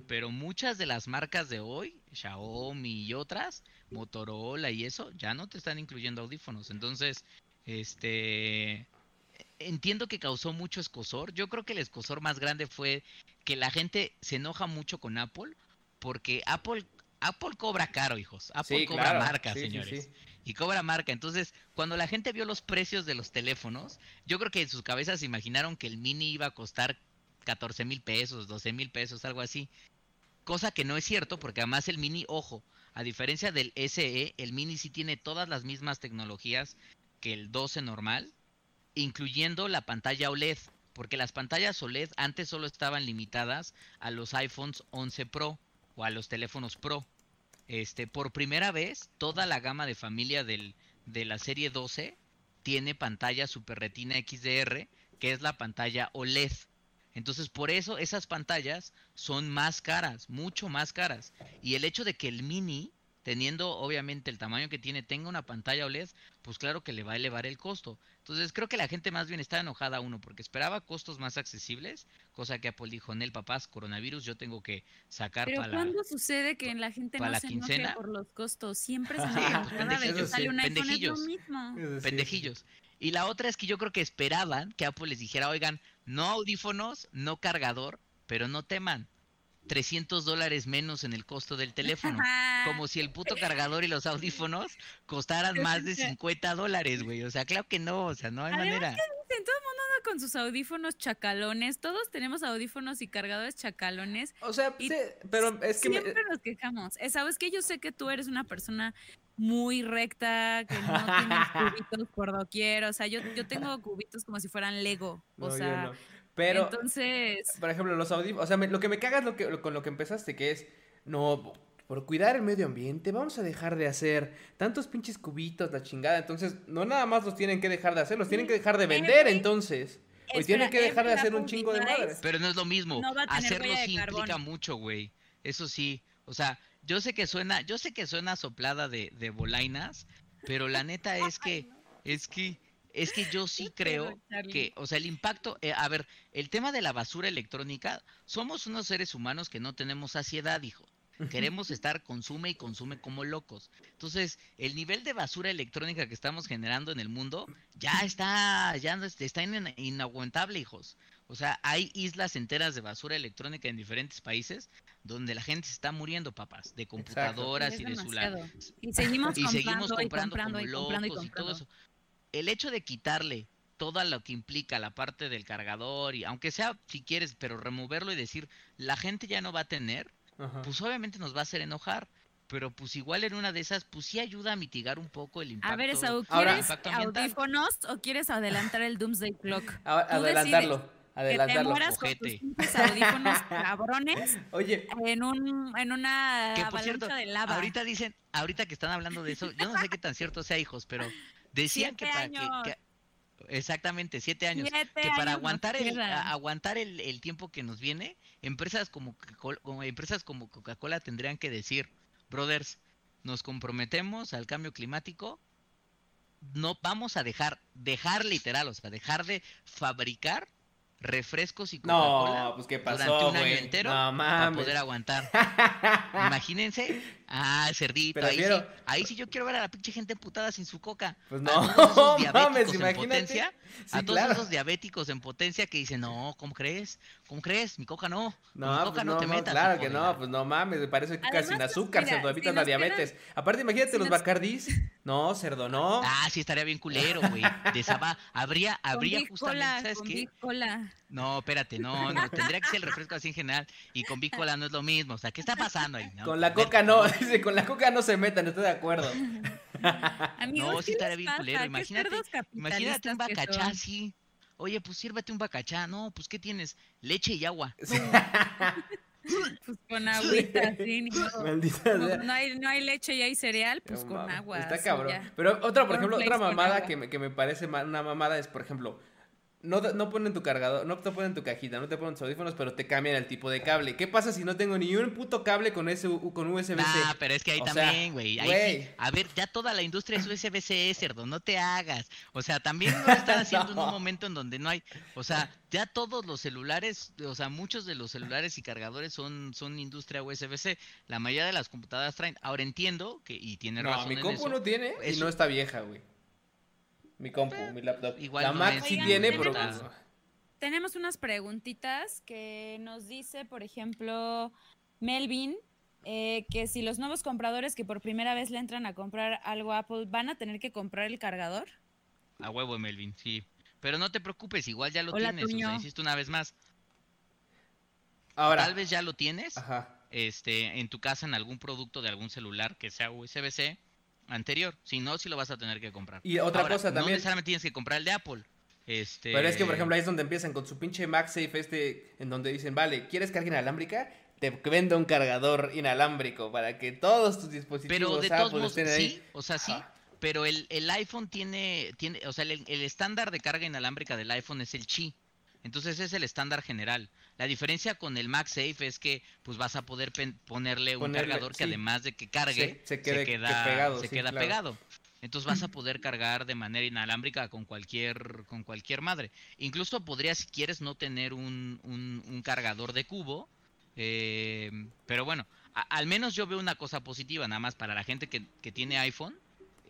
pero muchas de las marcas de hoy, Xiaomi y otras, Motorola y eso, ya no te están incluyendo audífonos. Entonces, este, entiendo que causó mucho escosor. Yo creo que el escosor más grande fue que la gente se enoja mucho con Apple porque Apple Apple cobra caro, hijos. Apple Sí, cobra claro, marca, sí, señores. sí. Y cobra marca. Entonces, cuando la gente vio los precios de los teléfonos, yo creo que en sus cabezas se imaginaron que el mini iba a costar 14 mil pesos, 12 mil pesos, algo así. Cosa que no es cierto, porque además el mini, ojo, a diferencia del SE, el mini sí tiene todas las mismas tecnologías que el 12 normal, incluyendo la pantalla OLED, porque las pantallas OLED antes solo estaban limitadas a los iPhones 11 Pro o a los teléfonos Pro. Este, por primera vez, toda la gama de familia de la serie 12 tiene pantalla Super Retina XDR, que es la pantalla OLED. Entonces, por eso esas pantallas son más caras, mucho más caras. Y el hecho de que el mini, teniendo obviamente el tamaño que tiene, tenga una pantalla OLED, pues claro que le va a elevar el costo. Entonces, creo que la gente más bien está enojada, uno, porque esperaba costos más accesibles, cosa que Apple dijo, en el papás, coronavirus, yo tengo que sacar Pero para ¿cuándo sucede que la gente no la se enoje quincena? por los costos? Siempre (laughs) se pues, Cada vez que pendejillos, sale un sí, iPhone es lo pendejillos. mismo. Pendejillos. Y la otra es que yo creo que esperaban que Apple les dijera, oigan, no audífonos, no cargador, pero no teman. 300 dólares menos en el costo del teléfono. Como si el puto cargador y los audífonos costaran más de 50 dólares, güey. O sea, claro que no, o sea, no hay Además manera. Dicen, todo el mundo anda con sus audífonos chacalones. Todos tenemos audífonos y cargadores chacalones. O sea, Y sí, pero es que... me- Siempre nos quejamos. Eh, Sabes que yo sé que tú eres una persona muy recta, que no tienes (laughs) cubitos por doquier. O sea, yo, yo tengo cubitos como si fueran Lego. O no, yo sea, no. Pero, entonces. por ejemplo, los audífonos... O sea, me- lo que me caga es lo que, lo- con lo que empezaste, que es... No, por cuidar el medio ambiente, vamos a dejar de hacer tantos pinches cubitos, la chingada. Entonces, no nada más los tienen que dejar de hacer, los tienen que dejar de vender, Every- entonces. Hoy tienen que dejar de hacer un chingo de madres. Pero no es lo mismo. No va a tener Hacerlo huella de sí implica mucho, güey. Eso sí. O sea, yo sé que suena, yo sé que suena soplada de, de bolainas, pero la neta es que, (laughs) es que, es que yo sí creo que, o sea, el impacto, eh, a ver, el tema de la basura electrónica, somos unos seres humanos que no tenemos saciedad, hijo. Queremos estar consume y consume como locos. Entonces, el nivel de basura electrónica que estamos generando en el mundo ya está, ya está in- inaguantable, hijos. O sea, hay islas enteras de basura electrónica en diferentes países donde la gente se está muriendo, papás, de computadoras y de celular. demasiado. Y seguimos Y comprando seguimos y comprando comprando como y comprando y locos y todo eso. El hecho de quitarle todo lo que implica la parte del cargador y aunque sea si quieres, pero removerlo y decir, la gente ya no va a tener, Ajá. pues obviamente nos va a hacer enojar. Pero pues igual en una de esas, pues sí ayuda a mitigar un poco el impacto. A ver, Ahora- ¿quieres audífonos o quieres adelantar el Doomsday Clock? (laughs) A- Tú adelantarlo, Que te adelantarlo. mueras con tus audífonos (laughs) cabrones Oye, en un en una Que por avalancha cierto, de lava. ahorita dicen, ahorita que están hablando de eso, yo no sé qué tan cierto sea, hijos, pero decían que para que- años. que, exactamente, siete años, Siete que para años aguantar el, a- aguantar el, el tiempo que nos viene, empresas como, Coca-Cola- como empresas como Coca-Cola tendrían que decir, brothers, nos comprometemos al cambio climático, no vamos a dejar, dejar literal, o sea, dejar de fabricar refrescos y Coca-Cola no, pues qué durante pasó, un año güey. entero No para poder aguantar. (laughs) Imagínense, ah, el cerdito, ahí sí, ahí sí yo quiero ver a la pinche gente emputada sin su coca. Pues A no, todos esos (laughs) diabéticos mames, en imagínate. potencia, Sí, a todos claro. esos diabéticos en potencia que dicen, no, ¿cómo crees? ¿Cómo crees? Mi coca no. con mi No, coca pues no, no, te no, metas. claro que de no, pues no mames, me parece que Además, sin pues, azúcar, mira, cerdo, evitas si la quedan- diabetes. Aparte, imagínate si los nos- bacardís. No, cerdo, no. Ah, sí, estaría bien culero, güey. De Saba, habría, Con habría Big justamente, Cola, ¿sabes con qué? Cola. No, espérate, no, no, tendría que ser el refresco así en general. Y con Big Cola no es lo mismo. O sea, ¿qué está pasando ahí? no? Con la coca no, (laughs) dice, con la coca no se metan, estoy de acuerdo. (laughs) Amigos, No, ¿qué sí estaría bien culero, ¿Qué imagínate- Imagínate un bacachá así. Oye, pues sírvete un bacachá. No, pues ¿qué tienes? Leche y agua. (laughs) Pues con agüita, sí, modo. Maldita No, sea. no hay, no hay leche y hay cereal, pues No con agua. Está sí, cabrón. ya. Pero otra, por ejemplo, otra mamada que me, que me parece una mamada es, por ejemplo, no, no ponen tu cargador, no te ponen tu cajita, no te ponen tus audífonos, pero te cambian el tipo de cable. ¿Qué pasa si no tengo ni un puto cable con ese con USB-C? Ah, pero es que ahí O también, güey. Sí. A ver, ya toda la industria es USB-C, cerdo, no te hagas. O sea, también lo están (laughs) haciendo en un momento en donde no hay. O sea, ya todos los celulares, o sea, muchos de los celulares y cargadores son, son industria USB-C. La mayoría de las computadoras traen. Ahora entiendo que, y tiene No, razón. mi compu no tiene y no está vieja, güey. Mi compu, mi laptop. igual la no Mac es- sí Oigan, tiene, pero tenemos- pues, Tenemos unas preguntitas que nos dice, por ejemplo, Melvin, eh, que si los nuevos compradores que por primera vez le entran a comprar algo a Apple van a tener que comprar el cargador. A huevo, Melvin, sí. Pero no te preocupes, igual ya lo Hola, tienes. O sea, insisto una vez más. ahora. Tal vez ya lo tienes. Ajá. este, en tu casa en algún producto de algún celular que sea USB-C anterior. Si no, sí lo vas a tener que comprar. Y otra Ahora, cosa No también. necesariamente tienes que comprar el de Apple. Este... Pero es que, por ejemplo, ahí es donde empiezan con su pinche MagSafe este, en donde dicen, vale, ¿quieres carga inalámbrica? Te vendo un cargador inalámbrico para que todos tus dispositivos Pero de Apple todos modos, estén ahí. sí, o sea, sí. Pero el, el iPhone tiene, tiene, o sea, el, el estándar de carga inalámbrica del iPhone es el Qi. Entonces es el estándar general. La diferencia con el MagSafe es que pues vas a poder ponerle un Ponerle, cargador que sí. además de que cargue, Se- se quede- que queda, pegado, se sí, queda claro. pegado. Entonces vas a (clears throat) poder cargar de manera inalámbrica con cualquier, con cualquier madre. Incluso podrías, si quieres, no tener un, un- un cargador de cubo. eh, pero bueno, a- al menos yo veo una cosa positiva, nada más para la gente que, que tiene iPhone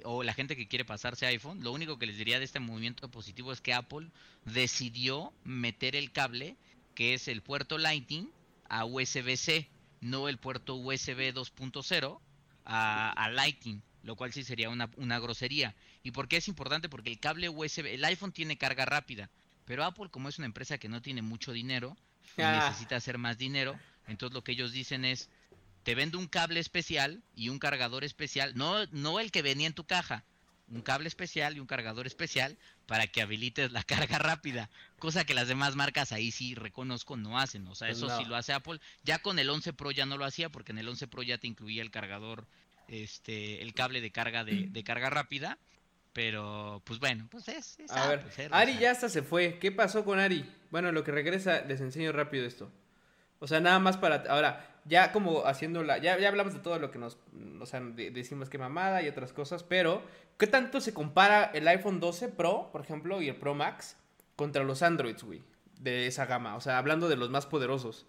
o la gente que quiere pasarse a iPhone. Lo único que les diría de este movimiento positivo es que Apple decidió meter el cable, que es el puerto Lightning, a USB-C, no el puerto USB 2.0 a, a Lightning, lo cual sí sería una, una grosería. ¿Y por qué es importante? Porque el cable USB, el iPhone tiene carga rápida, pero Apple como es una empresa que no tiene mucho dinero y Ah. necesita hacer más dinero, entonces lo que ellos dicen es, te vendo un cable especial y un cargador especial, no, no el que venía en tu caja, un cable especial y un cargador especial para que habilites la (laughs) carga rápida, cosa que las demás marcas ahí sí reconozco no hacen, o sea, Pues eso no. sí lo hace Apple. Ya con el 11 Pro ya no lo hacía porque en el 11 Pro ya te incluía el cargador, este, el cable de carga de, de carga rápida, pero pues bueno, pues es, es A ver, Apple, Ari ya hasta se fue. ¿Qué pasó con Ari? Bueno, en lo que regresa, les enseño rápido esto. O sea, nada más para. Ahora, ya como haciendo la. Ya, ya hablamos de todo lo que nos. O sea, de- decimos que mamada y otras cosas, pero. ¿Qué tanto se compara el iPhone 12 Pro, por ejemplo, y el Pro Max contra los Androids, güey? De esa gama. O sea, hablando de los más poderosos.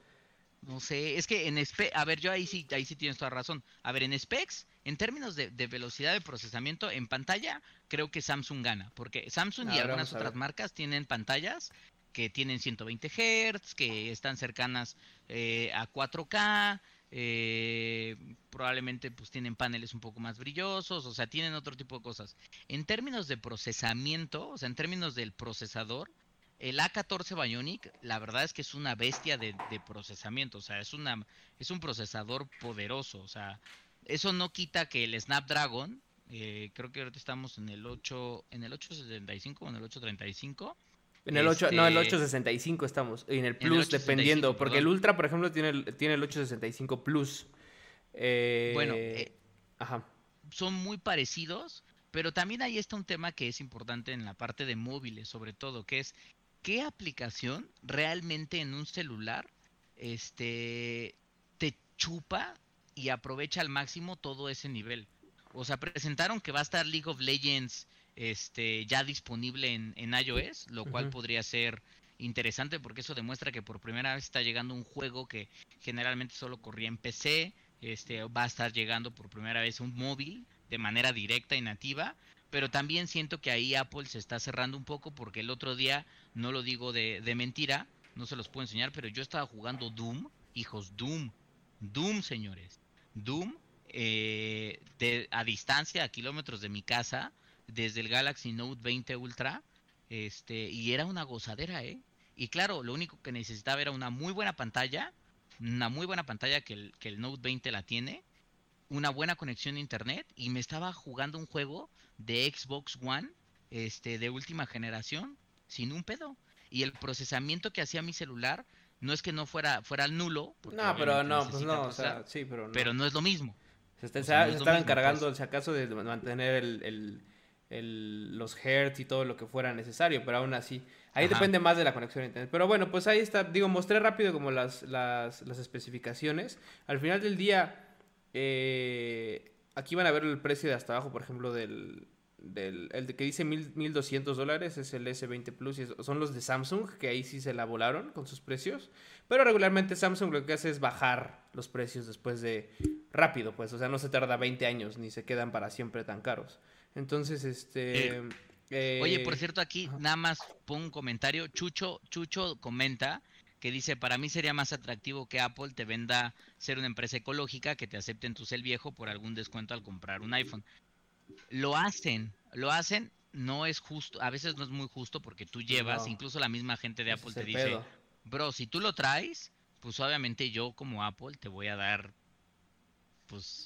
No sé, es que en espe a ver, yo ahí sí, ahí sí tienes toda razón. A ver, en specs, en términos de, de velocidad de procesamiento en pantalla, creo que Samsung gana, porque Samsung A y ver, algunas otras marcas tienen pantallas que tienen 120 Hz, que están cercanas eh, a 4K, eh, probablemente pues tienen paneles un poco más brillosos, o sea, tienen otro tipo de cosas. En términos de procesamiento, o sea, en términos del procesador, el A14 Bionic, la verdad es que es una bestia de, procesamiento, o sea, es una es un procesador poderoso, o sea, eso no quita que el Snapdragon, eh, creo que ahorita estamos en el 8 en el 875 o en el 835. En el 8, no, el Este- 865 estamos. Y en el En el Plus, 865, dependiendo. Porque el. Ultra, por ejemplo, tiene el, tiene el 865 Plus. Eh, Bueno, eh, Ajá. son muy parecidos, pero también ahí está un tema que es importante en la parte de móviles, sobre todo, que es qué aplicación realmente en un celular este te chupa y aprovecha al máximo todo ese nivel. O sea, presentaron que va a estar League of Legends este ya disponible en, en iOS, lo cual podría ser interesante porque eso demuestra que por primera vez está llegando un juego que generalmente solo corría en PC, este va a estar llegando por primera vez un móvil de manera directa y nativa, pero también siento que ahí Apple se está cerrando un poco porque el otro día, no lo digo de, de mentira, no se los puedo enseñar, pero yo estaba jugando Doom, hijos, Doom, Doom, señores, Doom eh, de- a distancia, a kilómetros de mi casa, desde el Galaxy Note 20 Ultra, este, y era una gozadera, ¿eh? Y claro, lo único que necesitaba era una muy buena pantalla, una muy buena pantalla que el, que el Note 20 la tiene, una buena conexión a internet, y me estaba jugando un juego de Xbox One, este, de última generación, sin un pedo. Y el procesamiento que hacía mi celular, no es que no fuera, fuera nulo, No, pero no, pues no, o sea, sí, pero no. pero no es lo mismo. se, está- o sea, no se es lo están mismo, encargando, pues. si acaso, de mantener el, el- el- los hertz y todo lo que fuera necesario, pero aún así, ahí Ajá. depende más de la conexión a internet. Pero bueno, pues ahí está, digo, mostré rápido como las, las, las especificaciones. Al final del día, eh, aquí van a ver el precio de hasta abajo, por ejemplo, del, del el de que dice mil, 1200 dólares es el S20 Plus y son los de Samsung, que ahí sí se la volaron con sus precios. Pero regularmente Samsung lo que hace es bajar los precios después de rápido, pues, o sea, no se tarda 20 años ni se quedan para siempre tan caros. Entonces, este... eh, Oye, por cierto, aquí ajá. nada más pongo un comentario. Chucho, Chucho comenta que dice, para mí sería más atractivo que Apple te venda ser una empresa ecológica que te acepten tu cel viejo por algún descuento al comprar un iPhone. Lo hacen, lo hacen, no es justo, a veces no es muy justo porque tú llevas, No. incluso la misma gente de Apple te dice, pedo. bro, si tú lo traes, pues obviamente yo como Apple te voy a dar, pues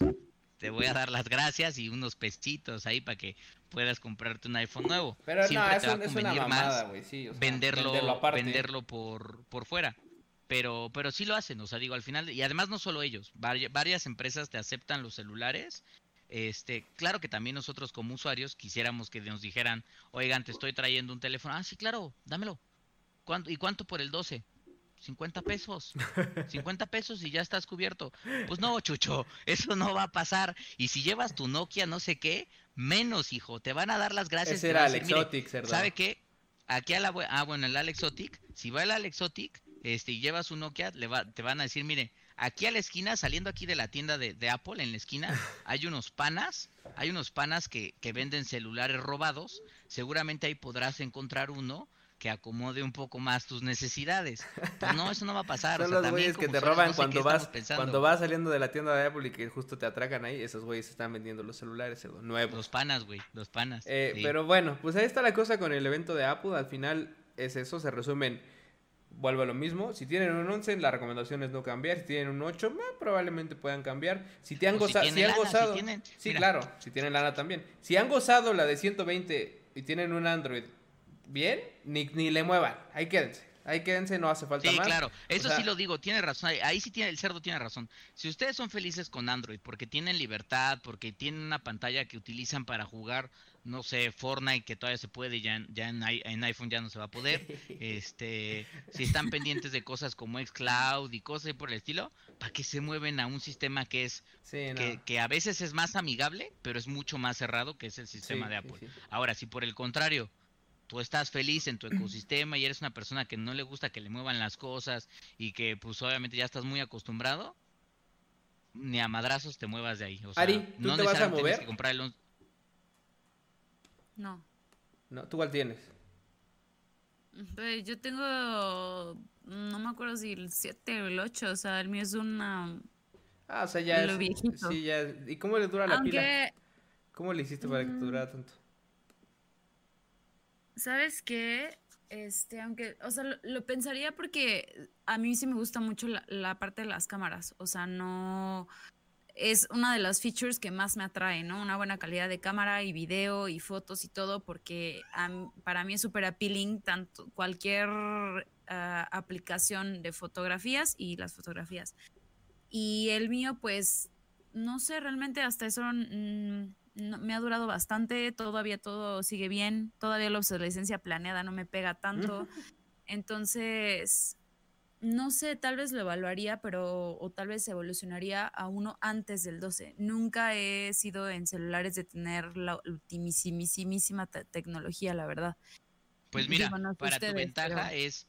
te voy a dar las gracias y unos pesitos ahí para que puedas comprarte un iPhone nuevo. Pero no, Siempre es, te va a convenir mamada, más güey, sí. o sea, venderlo, venderlo por, por fuera. Pero, pero sí lo hacen, o sea, digo, al final, y además no solo ellos, vari- varias empresas te aceptan los celulares Este, claro que también nosotros como usuarios quisiéramos que nos dijeran, oigan, te estoy trayendo un teléfono. Ah, sí, claro, dámelo. ¿Cuánto, ¿Y cuánto por el 12? 50 pesos. (laughs) 50 pesos y ya estás cubierto. Pues no, Chucho, eso no va a pasar. Y si llevas tu Nokia, no sé qué, menos, hijo. Te van a dar las gracias. Ese era el Exotic, ¿Sabe qué? Aquí a la ah bueno el Alexotic si va el Alexotic este y llevas un Nokia le va, te van a decir mire aquí a la esquina saliendo aquí de la tienda de, de Apple en la esquina (laughs) hay unos panas hay unos panas que, que venden celulares robados seguramente ahí podrás encontrar uno que acomode un poco más tus necesidades. Pues no, eso no va a pasar. Son los güeyes que te roban cuando vas cuando vas saliendo de la tienda de Apple y que justo te atracan ahí. Esos güeyes están vendiendo los celulares nuevos. Los panas, güey, los panas. Eh, pero bueno, pues ahí está la cosa con el evento de Apple. Al final es eso, se resumen. Vuelvo a lo mismo. Si tienen un 11, la recomendación es no cambiar. Si tienen un 8, eh, probablemente puedan cambiar. Si te han, gozado. Si, han gozado. sí, claro. Si tienen lana también. Si han gozado la de 120 y tienen un Android bien, ni, ni le muevan. Ahí quédense. Ahí quédense, no hace falta sí, claro. Eso sí lo digo, tiene razón. Ahí sí tiene, el cerdo tiene razón. Si ustedes son felices con Android porque tienen libertad, porque tienen una pantalla que utilizan para jugar, no sé, Fortnite, que todavía se puede, ya, ya en, en, iPhone ya no se va a poder. (laughs) este, si están pendientes de cosas como Xcloud y cosas por el estilo, ¿para que se mueven a un sistema que es que, que, a veces es más amigable, pero es mucho más cerrado que es el sistema de Apple? Ahora, si por el contrario tú estás feliz en tu (clears throat) ecosistema y eres una persona que no le gusta que le muevan las cosas y que pues obviamente ya estás muy acostumbrado, ni a madrazos te muevas de ahí. O sea, Ari, ¿tú no te vas a mover? Que comprar el... No. No, ¿tú cuál tienes? Pues, yo tengo, no me acuerdo si el 7 o el 8, o sea, el mío es una... Ah, o sea, ya es... Sí, ya ¿Y cómo le dura la pila? ¿Cómo le hiciste para que te durara tanto? ¿Sabes qué? Este, aunque, o sea, lo, pensaría porque a mí sí me gusta mucho la, parte de las cámaras. O sea, no es una de las features que más me atrae, ¿no? Una buena calidad de cámara y video y fotos y todo, porque para mí es súper appealing tanto cualquier ah, aplicación de fotografías y las fotografías. Y el mío, pues, no sé, realmente hasta eso me ha durado bastante, todavía todo sigue bien, todavía la obsolescencia planeada no me pega tanto. (laughs) Entonces, no sé, tal vez lo evaluaría, pero o tal vez evolucionaría a uno antes del 12. Nunca he sido en celulares de tener la ultimísima tecnología, la verdad. Pues mira, para tu ventaja es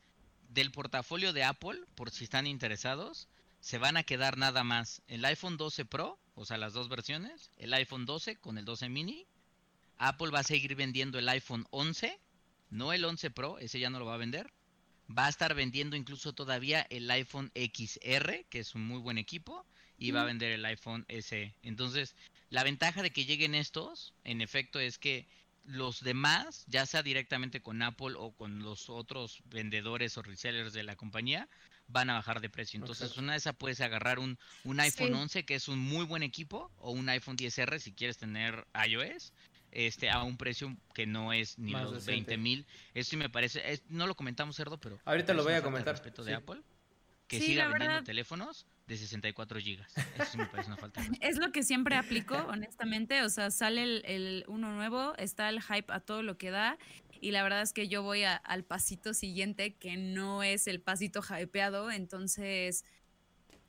del portafolio de Apple, por si están interesados, se van a quedar nada más el iPhone 12 Pro o sea, las dos versiones, el iPhone 12 con el 12 mini. Apple va a seguir vendiendo el iPhone 11, no el 11 Pro, ese ya no lo va a vender. Va a estar vendiendo incluso todavía el iPhone XR, que es un muy buen equipo, y va a vender el iPhone SE. Entonces, la ventaja de que lleguen estos, en efecto, es que los demás, ya sea directamente con Apple o con los otros vendedores o resellers de la compañía, van a bajar de precio. Entonces, una de esas puedes agarrar un, un iPhone 11 que es un muy buen equipo o un iPhone 10R si quieres tener iOS este a un precio que no es ni los 20 mil. Eso sí me parece, no lo comentamos cerdo, pero ahorita lo voy a comentar. Respecto de Apple, que siga vendiendo teléfonos de 64 gigas. Eso sí me parece una falta. (laughs) es lo que siempre (laughs) aplico, honestamente. O sea, sale el, el, uno nuevo, está el hype a todo lo que da y la verdad es que yo voy al pasito siguiente que no es el pasito hypeado, entonces,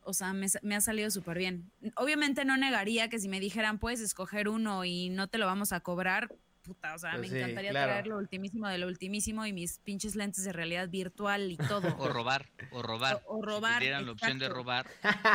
o sea, me, me ha salido súper bien. Obviamente no negaría que si me dijeran, puedes escoger uno y no te lo vamos a cobrar, o sea, pues me encantaría traer lo ultimísimo de lo ultimísimo y mis pinches lentes de realidad virtual y todo. O robar, o robar. O, robar. Si la opción de robar.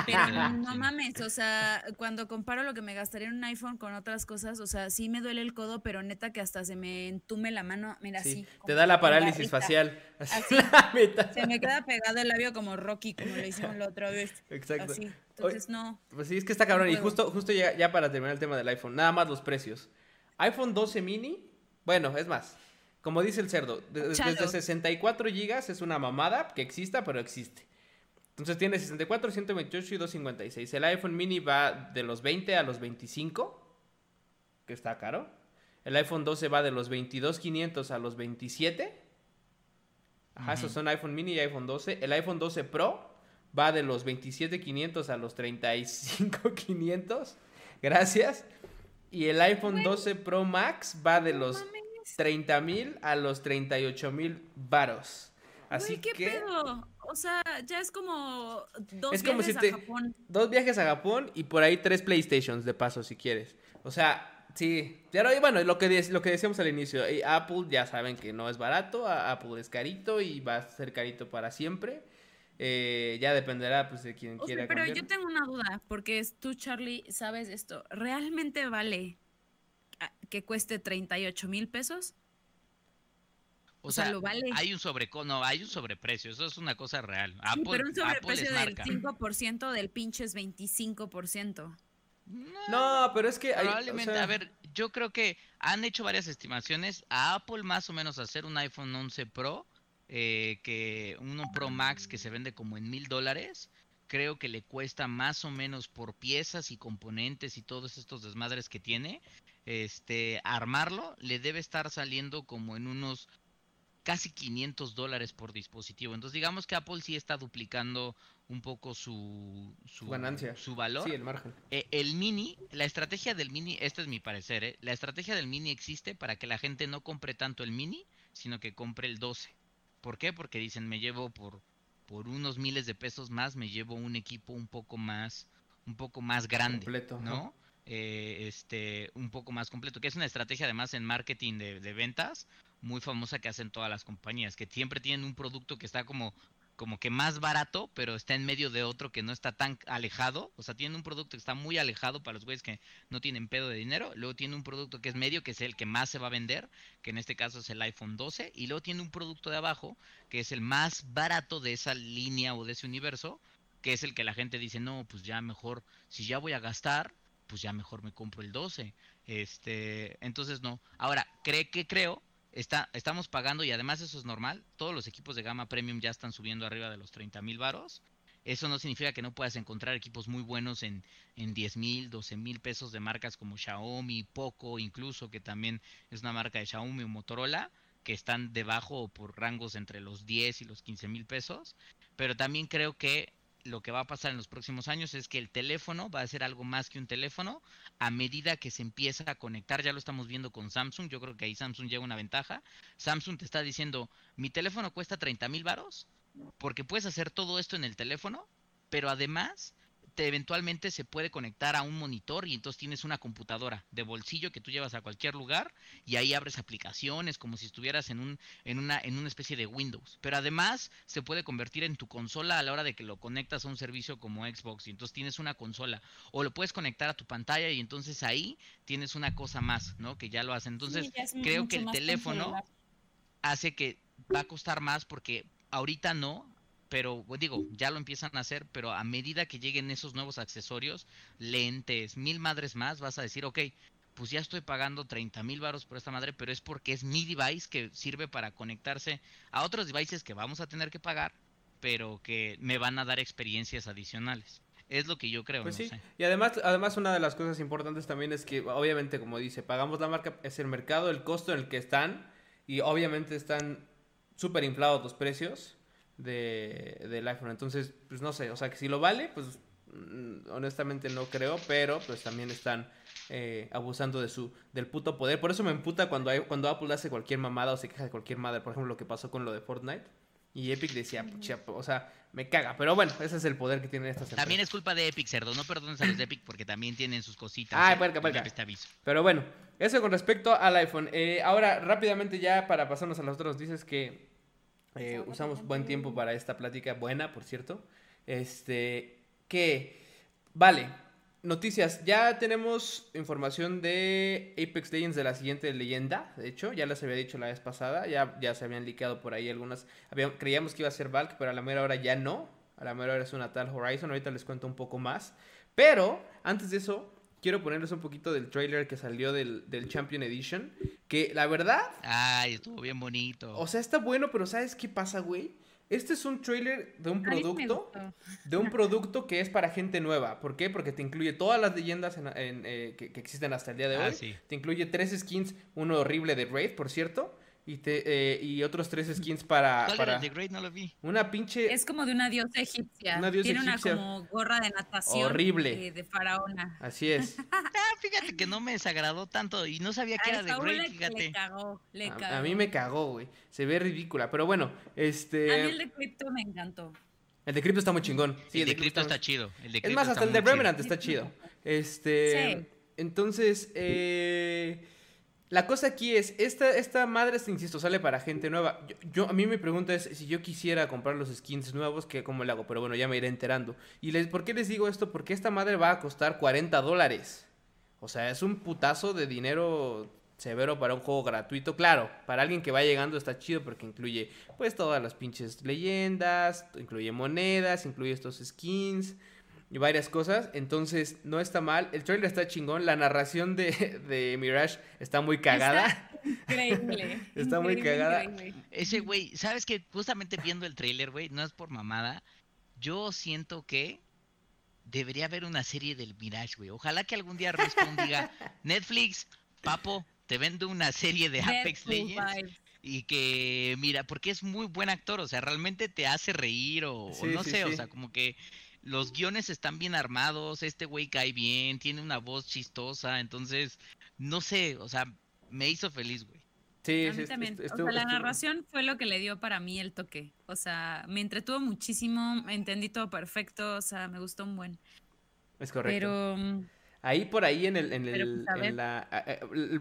Pero no, mames, o sea, cuando comparo lo que me gastaría en un iPhone con otras cosas, o sea, sí me duele el codo, pero neta que hasta se me entume la mano, mira, así. Te da la parálisis facial. Así, (laughs) se me queda pegado el labio como Rocky, como lo hicimos la otra vez. Exacto. Entonces, no. Pues sí, es que está cabrón. y justo, justo ya, ya para terminar el tema del iPhone, nada más los precios iPhone 12 mini, bueno, es más, como dice el cerdo, desde 64 gigas es una mamada que exista, pero existe. Entonces tiene 64, 128 y 256. El iPhone mini va de los 20 a los 25, que está caro. El iPhone 12 va de los 22,500 a los 27. Ajá, esos son iPhone mini y iPhone 12. El iPhone 12 Pro va de los 27,500 a los 35,500. Gracias. Y el iPhone Bueno. 12 Pro Max va de los mames, 30 mil a los 38 mil varos. Así güey, ¿qué que pedo? O sea, ya es como dos Es como viajes si te- a Japón. dos viajes a Japón y por ahí tres PlayStations de paso si quieres. O sea, sí. Pero y bueno, lo que, lo que decíamos al inicio, eh, Apple ya saben que no es barato, Apple es carito y va a ser carito para siempre. Eh, ya dependerá pues de quien O sea, quiera pero cambiar. yo tengo una duda, porque es- tú, Charlie, sabes esto. ¿Realmente vale que cueste 38 mil pesos? O, O sea, sea, lo vale. hay un sobrecono, hay un sobreprecio, eso es una cosa real. Sí, Apple, pero un Apple sobreprecio es del marca. 5% del pinche es 25%. No, pero es que hay, o Probablemente, sea, a ver, yo creo que han hecho varias estimaciones. A Apple más o menos hacer un iPhone 11 Pro, eh, que uno Pro Max que se vende como en mil dólares, creo que le cuesta más o menos por piezas y componentes y todos estos desmadres que tiene, este, armarlo, le debe estar saliendo como en unos casi 500 dólares por dispositivo. Entonces digamos que Apple sí está duplicando un poco su, su, ganancia. su valor. sí, el margen. Eh, el mini, la estrategia del mini, este es mi parecer, ¿eh? la estrategia del mini existe para que la gente no compre tanto el mini, sino que compre el 12. ¿Por qué? Porque dicen, me llevo por, por unos miles de pesos más, me llevo un equipo un poco más, un poco más grande, Completo. ¿no? Eh, este, un poco más completo, que es una estrategia además en marketing de, de ventas muy famosa que hacen todas las compañías, que siempre tienen un producto que está como como que más barato, pero está en medio de otro que no está tan alejado. O sea, tiene un producto que está muy alejado para los güeyes que no tienen pedo de dinero. Luego tiene un producto que es medio, que es el que más se va a vender, que en este caso es el iPhone 12. Y luego tiene un producto de abajo, que es el más barato de esa línea o de ese universo, que es el que la gente dice, no, pues ya mejor, si ya voy a gastar, pues ya mejor me compro el 12. Este, entonces no. Ahora, cree que creo Está, estamos pagando y además eso es normal. Todos los equipos de gama premium ya están subiendo arriba de los 30 mil varos. Eso no significa que no puedas encontrar equipos muy buenos en, en 10 mil, 12 mil pesos de marcas como Xiaomi, Poco, incluso que también es una marca de Xiaomi o Motorola, que están debajo por rangos entre los 10 y los 15 mil pesos. Pero también creo que lo que va a pasar en los próximos años es que el teléfono va a ser algo más que un teléfono a medida que se empieza a conectar. Ya lo estamos viendo con Samsung. Yo creo que ahí Samsung lleva una ventaja. Samsung te está diciendo, mi teléfono cuesta 30 mil varos porque puedes hacer todo esto en el teléfono, pero además te eventualmente se puede conectar a un monitor y entonces tienes una computadora de bolsillo que tú llevas a cualquier lugar y ahí abres aplicaciones como si estuvieras en un en una en una especie de Windows, pero además se puede convertir en tu consola a la hora de que lo conectas a un servicio como Xbox y entonces tienes una consola o lo puedes conectar a tu pantalla y entonces ahí tienes una cosa más, ¿no? Que ya lo hacen. Entonces, Sí, creo que el teléfono hace que va a costar más porque ahorita no, pero pues, digo, ya lo empiezan a hacer, pero a medida que lleguen esos nuevos accesorios, lentes, mil madres más, vas a decir, ok, pues ya estoy pagando 30 mil baros por esta madre, pero es porque es mi device que sirve para conectarse a otros devices que vamos a tener que pagar, pero que me van a dar experiencias adicionales. Es lo que yo creo, Pues no sí, sé. y además, además una de las cosas importantes también es que obviamente como dice, pagamos la marca, es el mercado, el costo en el que están y obviamente están súper inflados los precios de, del iPhone. Entonces, pues no sé, o sea que si lo vale, pues mm, honestamente no creo, pero pues también están eh, abusando de su del puto poder. Por eso me emputa cuando, hay, cuando Apple hace cualquier mamada o se queja de cualquier madre. Por ejemplo, lo que pasó con lo de Fortnite. Y Epic decía, "Pucha, o sea, me caga. Pero bueno, ese es el poder que tienen estas empresas. También es culpa de Epic, cerdo. No perdones a los de Epic porque también tienen sus cositas. Ay, ¿eh? puerca, puerca. vez te aviso. Pero bueno, eso con respecto al iPhone. Eh, ahora, rápidamente ya para pasarnos a las otras noticias que eh, usamos buen tiempo para esta plática, buena, por cierto. Este, que, vale, noticias. Ya tenemos información de Apex Legends de la siguiente leyenda. De hecho, ya les había dicho la vez pasada. Ya, ya se habían liqueado por ahí algunas. había- creíamos que iba a ser Valk, pero a la mera hora ya no. A la mera hora es una tal Horizon. Ahorita les cuento un poco más. Pero, antes de eso, quiero ponerles un poquito del trailer que salió del, del Champion Edition. Que la verdad, Ay, estuvo bien bonito. o sea, está bueno, pero ¿sabes qué pasa, güey? Este es un trailer de un producto de un producto que es para gente nueva. ¿Por qué? Porque te incluye todas las leyendas en- en, eh, que, que existen hasta el día de Ah, hoy. sí. Te incluye tres skins, uno horrible de Raid, por cierto. Y, te, eh, y otros tres skins para... ¿Cuál para era el de Great? No lo vi. Una pinche... Es como de una diosa egipcia. Una diosa Tiene egipcia. una como gorra de natación. Horrible. eh, de faraona. Así es. (laughs) Ah, fíjate que no me desagradó tanto y no sabía que A era de Saúl Great, le, le fíjate. cagó, le A, cagó. a mí me cagó, güey. Se ve ridícula. Pero bueno, A mí este... el de Crypto me encantó. El de Crypto está muy chingón. Sí, el de Crypto Crypto está chido. El de Es más, está hasta el de muy chido. Remnant está chido. Este. Sí. Entonces, eh, la cosa aquí es: esta, esta madre, insisto, sale para gente nueva. Yo, a mí mi pregunta es: si yo quisiera comprar los skins nuevos, ¿qué, ¿cómo le hago? Pero bueno, ya me iré enterando. ¿Y les, por qué les digo esto? Porque esta madre va a costar 40 dólares. O sea, es un putazo de dinero severo para un juego gratuito. Claro, para alguien que va llegando está chido porque incluye pues todas las pinches leyendas, incluye monedas, incluye estos skins y varias cosas. Entonces, no está mal. El trailer está chingón. La narración de, (laughs) de Mirage está muy cagada. Increíble. (laughs) Está muy cagada. increíble. Ese güey, ¿sabes que Justamente viendo el trailer, güey, no es por mamada. Yo siento que debería haber una serie del Mirage, güey. Ojalá que algún día Respawn diga, (laughs) Netflix, papo, te vendo una serie de Apex Deadpool Legends. vibes. Y que, mira, porque es muy buen actor, o sea, realmente te hace reír o, no sí, sé, o sea, como que los guiones están bien armados, este güey cae bien, tiene una voz chistosa, entonces, no sé, o sea, me hizo feliz, güey. Sí, A sí, mí est- también. o estuvo- sea, la estuvo- narración fue lo que le dio para mí el toque. O sea, me entretuvo muchísimo, entendí todo perfecto, o sea, me gustó un buen. Es correcto. Pero mm, Ahí por ahí en el, en Pero, el, pues, en la,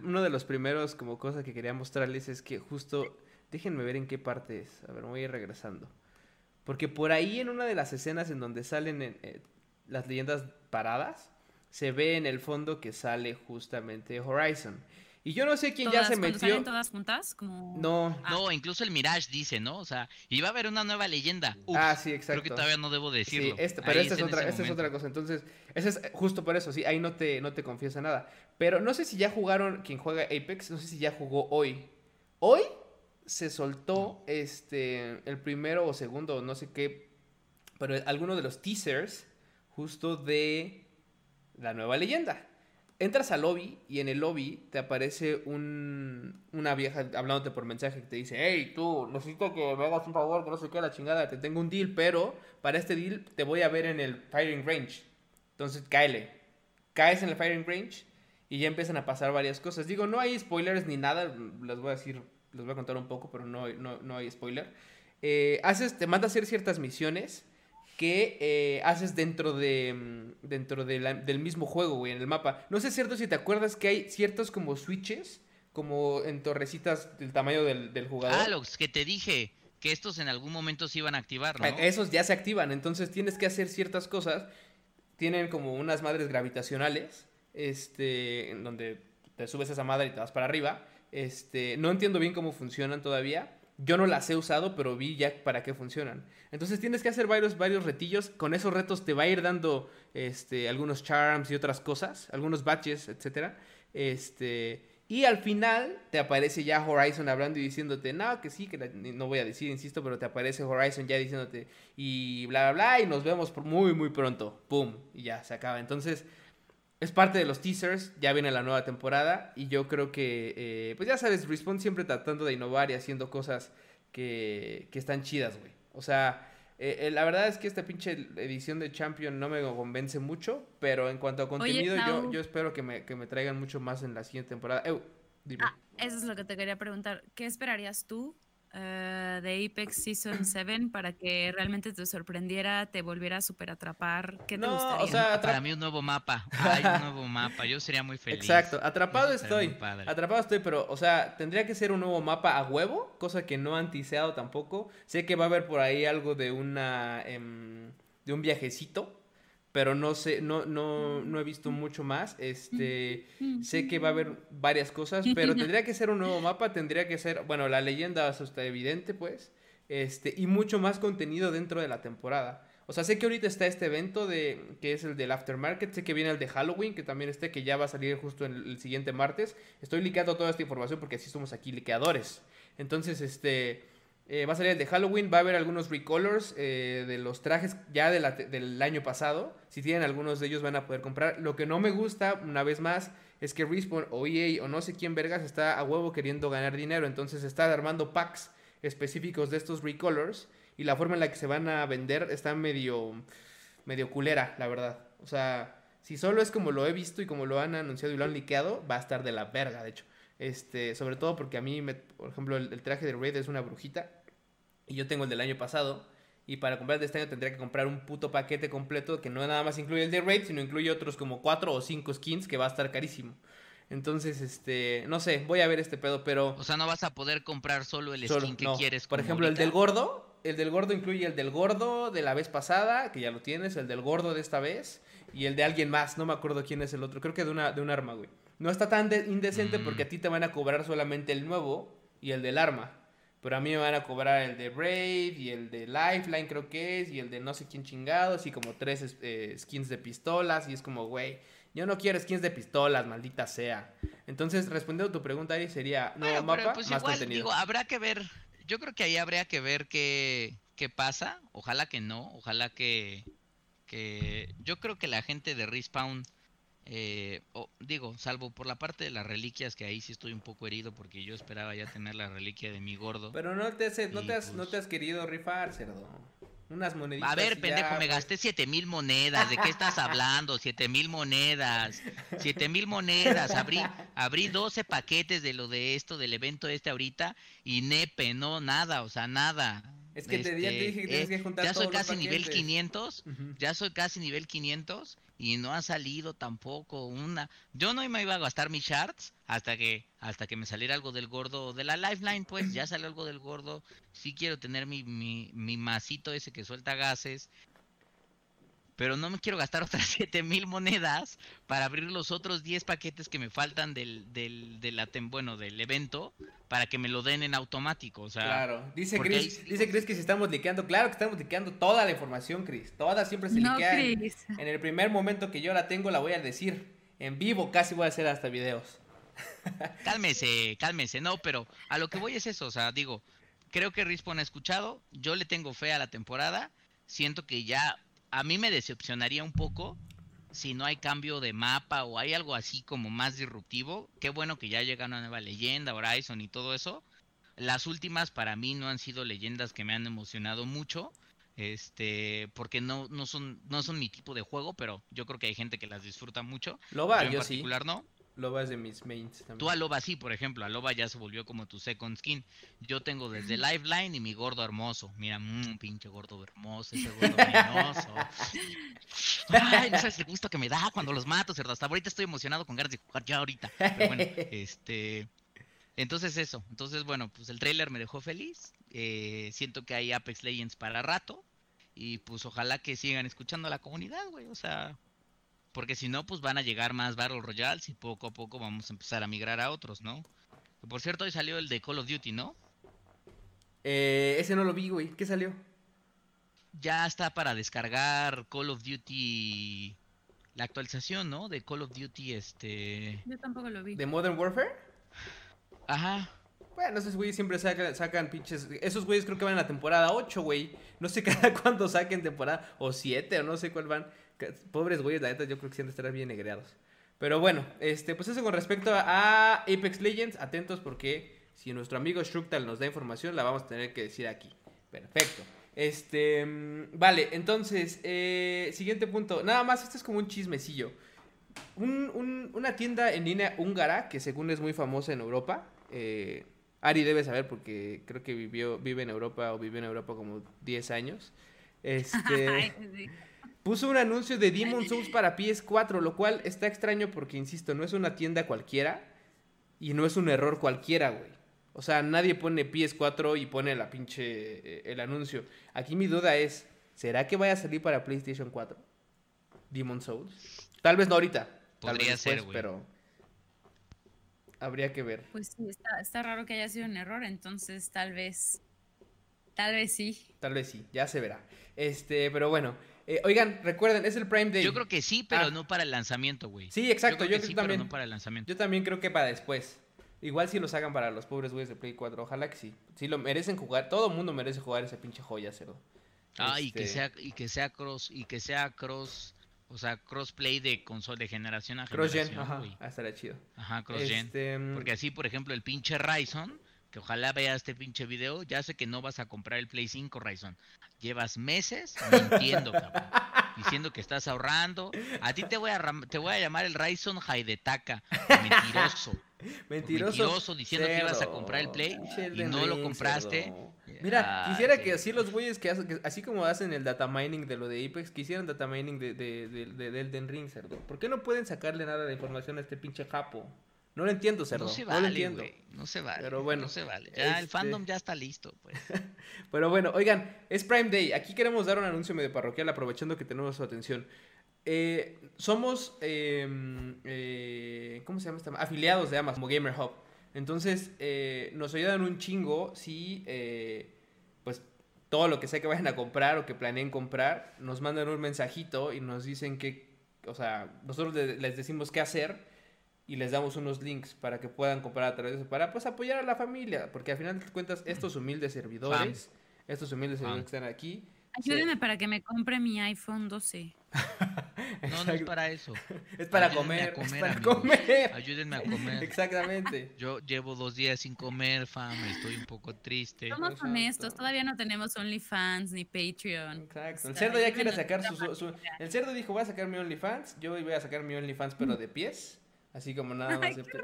uno de los primeros como cosas que quería mostrarles es que justo, déjenme ver en qué parte es, a ver, me voy a ir regresando. Porque por ahí en una de las escenas en donde salen en, eh, las leyendas paradas, se ve en el fondo que sale justamente Horizon. Y yo no sé quién ya se metió. salen todas juntas, como... No. Ah. No, incluso el Mirage dice, ¿no? O sea, iba a haber una nueva leyenda. Ah, sí, creo exacto. que todavía no debo decirlo. Sí, este- pero esta es, otra, es otra cosa. Entonces, ese es justo por eso, sí, ahí no te, no te confiesa nada. Pero no sé si ya jugaron, quien juega Apex, no sé si ya jugó hoy. Hoy se soltó este el primero o segundo, no sé qué, pero alguno de los teasers justo de la nueva leyenda. Entras al lobby y en el lobby te aparece un, una vieja hablándote por mensaje que te dice, hey, tú, necesito que me hagas un favor, que no sé qué, la chingada, te tengo un deal, pero para este deal te voy a ver en el firing range. Entonces, cáele. Caes en el firing range y ya empiezan a pasar varias cosas. Digo, no hay spoilers ni nada, les voy a decir, les voy a contar un poco, pero no, no, no hay spoiler. Eh, haces, te manda a hacer ciertas misiones que eh, haces dentro de mm, dentro de la- del mismo juego, güey, en el mapa. No sé cierto si te acuerdas que hay ciertos como switches, como en torrecitas del tamaño del, del jugador. Ah, los que te dije, que estos en algún momento se iban a activar, ¿no? Eh, Esos ya se activan, entonces tienes que hacer ciertas cosas. Tienen como unas madres gravitacionales, este, en donde te subes a esa madre y te vas para arriba. Este, no entiendo bien cómo funcionan todavía. Yo no las he usado, pero vi ya para qué funcionan. Entonces tienes que hacer varios, varios retillos. Con esos retos te va a ir dando este, algunos charms y otras cosas, algunos batches, etcétera. Este, y al final te aparece ya Horizon hablando y diciéndote, no, que sí, que no voy a decir, insisto, pero te aparece Horizon ya diciéndote y bla, bla, bla, y nos vemos muy, muy pronto. ¡Pum! Y ya se acaba. Entonces, es parte de los teasers, ya viene la nueva temporada y yo creo que, eh, pues ya sabes, Respawn siempre tratando de innovar y haciendo cosas que, que están chidas, güey. O sea, eh, eh, la verdad es que esta pinche edición de Champion no me convence mucho, pero en cuanto a contenido, yo, yo espero que me, que me traigan mucho más en la siguiente temporada. Dime. Ah, eso es lo que te quería preguntar. ¿Qué esperarías tú eh, de Apex Season (clears throat) 7 para que realmente te sorprendiera, te volviera a super atrapar? ¿Qué te No, gustaría? o sea, Para mí un nuevo mapa. Hay un nuevo mapa. Yo sería muy feliz. Exacto, atrapado estoy. Atrapado estoy, pero, o sea, tendría que ser un nuevo mapa a huevo, cosa que no han tiseado tampoco. Sé que va a haber por ahí algo de una. em, de un viajecito, pero no sé, no, no, no he visto mucho más. Este. Sé que va a haber varias cosas, pero tendría que ser un nuevo mapa, tendría que ser. Bueno, la leyenda, eso está evidente, pues. Este, y mucho más contenido dentro de la temporada. O sea, sé que ahorita está este evento de que es el del aftermarket, sé que viene el de Halloween, que también este que ya va a salir justo el siguiente martes. Estoy liqueando toda esta información porque así somos aquí liqueadores. Entonces, este eh, va a salir el de Halloween, va a haber algunos recolors eh, de los trajes ya del año pasado. Si tienen algunos de ellos van a poder comprar. Lo que no me gusta, una vez más, es que Respawn o EA o no sé quién vergas está a huevo queriendo ganar dinero, entonces está armando packs específicos de estos recolors y la forma en la que se van a vender está medio medio culera, la verdad. O sea, si solo es como lo he visto y como lo han anunciado y lo han liqueado, va a estar de la verga, de hecho. Este, sobre todo porque a mí, por ejemplo, el, el traje de Raid es una brujita y yo tengo el del año pasado. Y para comprar el de este año tendría que comprar un puto paquete completo que no nada más incluye el de Raid, sino incluye otros como cuatro o cinco skins que va a estar carísimo. Entonces, este, no sé, voy a ver este pedo, pero... O sea, no vas a poder comprar solo el Solo, skin que no. quieres. Por ejemplo, el del gordo. El del gordo incluye el del gordo de la vez pasada, que ya lo tienes, el del gordo de esta vez, y el de alguien más, no me acuerdo quién es el otro, creo que de una, de un arma, güey. No está tan de- indecente Mm. porque a ti te van a cobrar solamente el nuevo y el del arma. Pero a mí me van a cobrar el de Raid y el de Lifeline, creo que es, y el de no sé quién chingados, y como tres es- eh, skins de pistolas, y es como, güey, yo no quiero skins de pistolas, maldita sea. Entonces, respondiendo a tu pregunta ahí sería, no Bueno, mapa, pues más igual, contenido. digo, habrá que ver. Yo creo que ahí habría que ver qué, qué pasa. Ojalá que no. Ojalá que, que. Yo creo que la gente de Respawn. Eh, o- digo, salvo por la parte de las reliquias, que ahí sí estoy un poco herido porque yo esperaba ya tener la reliquia de mi gordo. Pero no te, has, no, te has, no pues- te has querido rifar, cerdo. Unas moneditas. A ver, pendejo, ya, me gasté siete mil monedas. ¿De qué estás hablando? Siete mil monedas. Siete mil monedas. Abrí, abrí 12 paquetes de lo de esto, del evento este ahorita. Y nepe, no, nada, o sea, nada. Es que te, ya te Este, dije que tienes eh, que juntar Ya soy todos los casi nivel paquetes. 500. Ujú. Ya soy casi nivel 500 y no ha salido tampoco una. Yo no me iba a gastar mis shards hasta que hasta que me saliera algo del gordo de la lifeline, pues ya salió algo del gordo. Sí quiero tener mi, mi, mi masito ese que suelta gases. Pero no me quiero gastar (laughs) otras 7000 monedas para abrir los otros 10 paquetes que me faltan del, del, de la tem- bueno, del evento para que me lo den en automático. O sea, Claro. Dice Chris, dice Chris que si estamos liqueando. Claro que estamos liqueando toda la información, Chris. Toda siempre se No, liquea. en- Chris. En el primer momento que yo la tengo, la voy a decir. En vivo casi voy a hacer hasta videos. (laughs) Cálmese, cálmese, no, pero a lo que voy es eso, o sea, digo, creo que Respawn ha escuchado, yo le tengo fe a la temporada, siento que ya a mí me decepcionaría un poco si no hay cambio de mapa o hay algo así como más disruptivo, qué bueno que ya llega una nueva leyenda, Horizon y todo eso. Las últimas para mí no han sido leyendas que me han emocionado mucho, este, porque no, no son, no son mi tipo de juego, pero yo creo que hay gente que las disfruta mucho. Loba, yo en yo sí. particular no. Loba es de mis mains también. Tú a Loba sí, por ejemplo, a Loba ya se volvió como tu second skin. Yo tengo desde Lifeline y mi gordo hermoso. Mira, mmm, pinche gordo hermoso, ese gordo (laughs) venenoso. Ay, no sabes el gusto que me da cuando los mato, cerdo. Hasta ahorita estoy emocionado con ganas de jugar ya ahorita. Pero bueno, (laughs) este... Entonces eso, entonces bueno, pues el trailer me dejó feliz. eh, siento que hay Apex Legends para rato. Y pues ojalá que sigan escuchando a la comunidad, güey. O sea, porque si no, pues van a llegar más Battle Royales y poco a poco vamos a empezar a migrar a otros, ¿no? Que por cierto, hoy salió el de Call of Duty, ¿no? Eh, ese no lo vi, güey. ¿Qué salió? Ya está para descargar Call of Duty, la actualización, ¿no? De Call of Duty, este... Yo tampoco lo vi. ¿De Modern Warfare? Ajá. Bueno, esos güeyes siempre sacan, sacan pinches. Esos güeyes creo que van a la temporada 8, güey. No sé (laughs) cada cuándo saquen temporada. O 7, o no sé cuál van. Pobres güeyes, la neta, yo creo que siempre estarán bien negreados. Pero bueno, este, pues eso con respecto a Apex Legends. Atentos porque si nuestro amigo Shrunktal nos da información, la vamos a tener que decir aquí. Perfecto. Este, mm, vale, entonces, eh, siguiente punto. Nada más, esto es como un chismecillo. Un- un- una tienda en línea húngara que según es muy famosa en Europa. eh, Ari debe saber porque creo que vivió, vive en Europa o vivió en Europa como 10 años. (laughs) Este, sí. Puso un anuncio de Demon Souls para PS4, lo cual está extraño porque, insisto, no es una tienda cualquiera y no es un error cualquiera, güey. O sea, nadie pone PS4 y pone la pinche eh, el anuncio. Aquí mi duda es, ¿será que vaya a salir para PlayStation 4? Demon Souls. Tal vez no ahorita. Tal Podría vez ser, güey. pero habría que ver. Pues sí, está, está raro que haya sido un error, entonces tal vez, tal vez sí. Tal vez sí, ya se verá. Este, pero bueno. Eh, oigan, recuerden, es el Prime Day. Yo creo que sí, pero Ah. no para el lanzamiento, güey. Sí, exacto, creo yo que sí, también. pero no para el lanzamiento. Yo también creo que para después. Igual si los hagan para los pobres güeyes de Play 4. Ojalá que sí. Sí lo merecen jugar. Todo el mundo merece jugar esa pinche joya, cerdo. Ah, y que Este, sea y que sea cross y que sea cross o sea, crossplay de console de generación a Cross-gen, generación. ajá. güey. Ah, estaría chido. Ajá, cross-gen. Este, mm, Porque así, por ejemplo, el pinche Ryzen, que ojalá vea este pinche video, ya sé que no vas a comprar el Play 5 Ryzen. Llevas meses mintiendo, (laughs) cabrón. Diciendo que estás ahorrando. A ti te voy a, te voy a llamar el Ryzen Haidetaka. Mentiroso. (laughs) Mentiroso. mentiroso, diciendo que ibas a comprar el Play y no lo compraste. Mira, Ah, quisiera sí. que así los güeyes que hacen, que así como hacen el data mining de lo de Apex, quisieran data mining de, de, de, de- de Elden Ring, cerdo. ¿Por qué no pueden sacarle nada de información a este pinche japo? No lo entiendo, cerdo. No No, se lo vale, ejentiendo. güey. No se vale. Pero bueno, No se vale. Ya el este- fandom ya está listo, pues. (laughs) Pero bueno, oigan, es Prime Day. Aquí queremos dar un anuncio medio parroquial aprovechando que tenemos su atención. Eh, somos, eh, eh, ¿cómo se llama esta? Afiliados de Amazon, como Gamer Hub. Entonces, eh, nos ayudan un chingo si, eh, pues, todo lo que sea que vayan a comprar o que planeen comprar, nos mandan un mensajito y nos dicen que, o sea, nosotros le- les decimos qué hacer y les damos unos links para que puedan comprar a través de eso, para pues apoyar a la familia, porque al final de cuentas estos humildes servidores, estos humildes servidores que están aquí, Ayúdenme para que me compre mi iPhone 12. (laughs) No, no es para eso. (laughs) es para Ayúdenme comer, es para amigos. comer. Ayúdenme a comer. (laughs) Exactamente. Yo llevo dos días sin comer, fam. Estoy un poco triste. Somos Exacto. honestos, todavía no tenemos OnlyFans ni Patreon. Exacto. El cerdo ya quiere sacar su- El cerdo dijo, voy a sacar mi OnlyFans. Yo voy a sacar mi OnlyFans, pero de pies. Así como nada más Ay, de qué.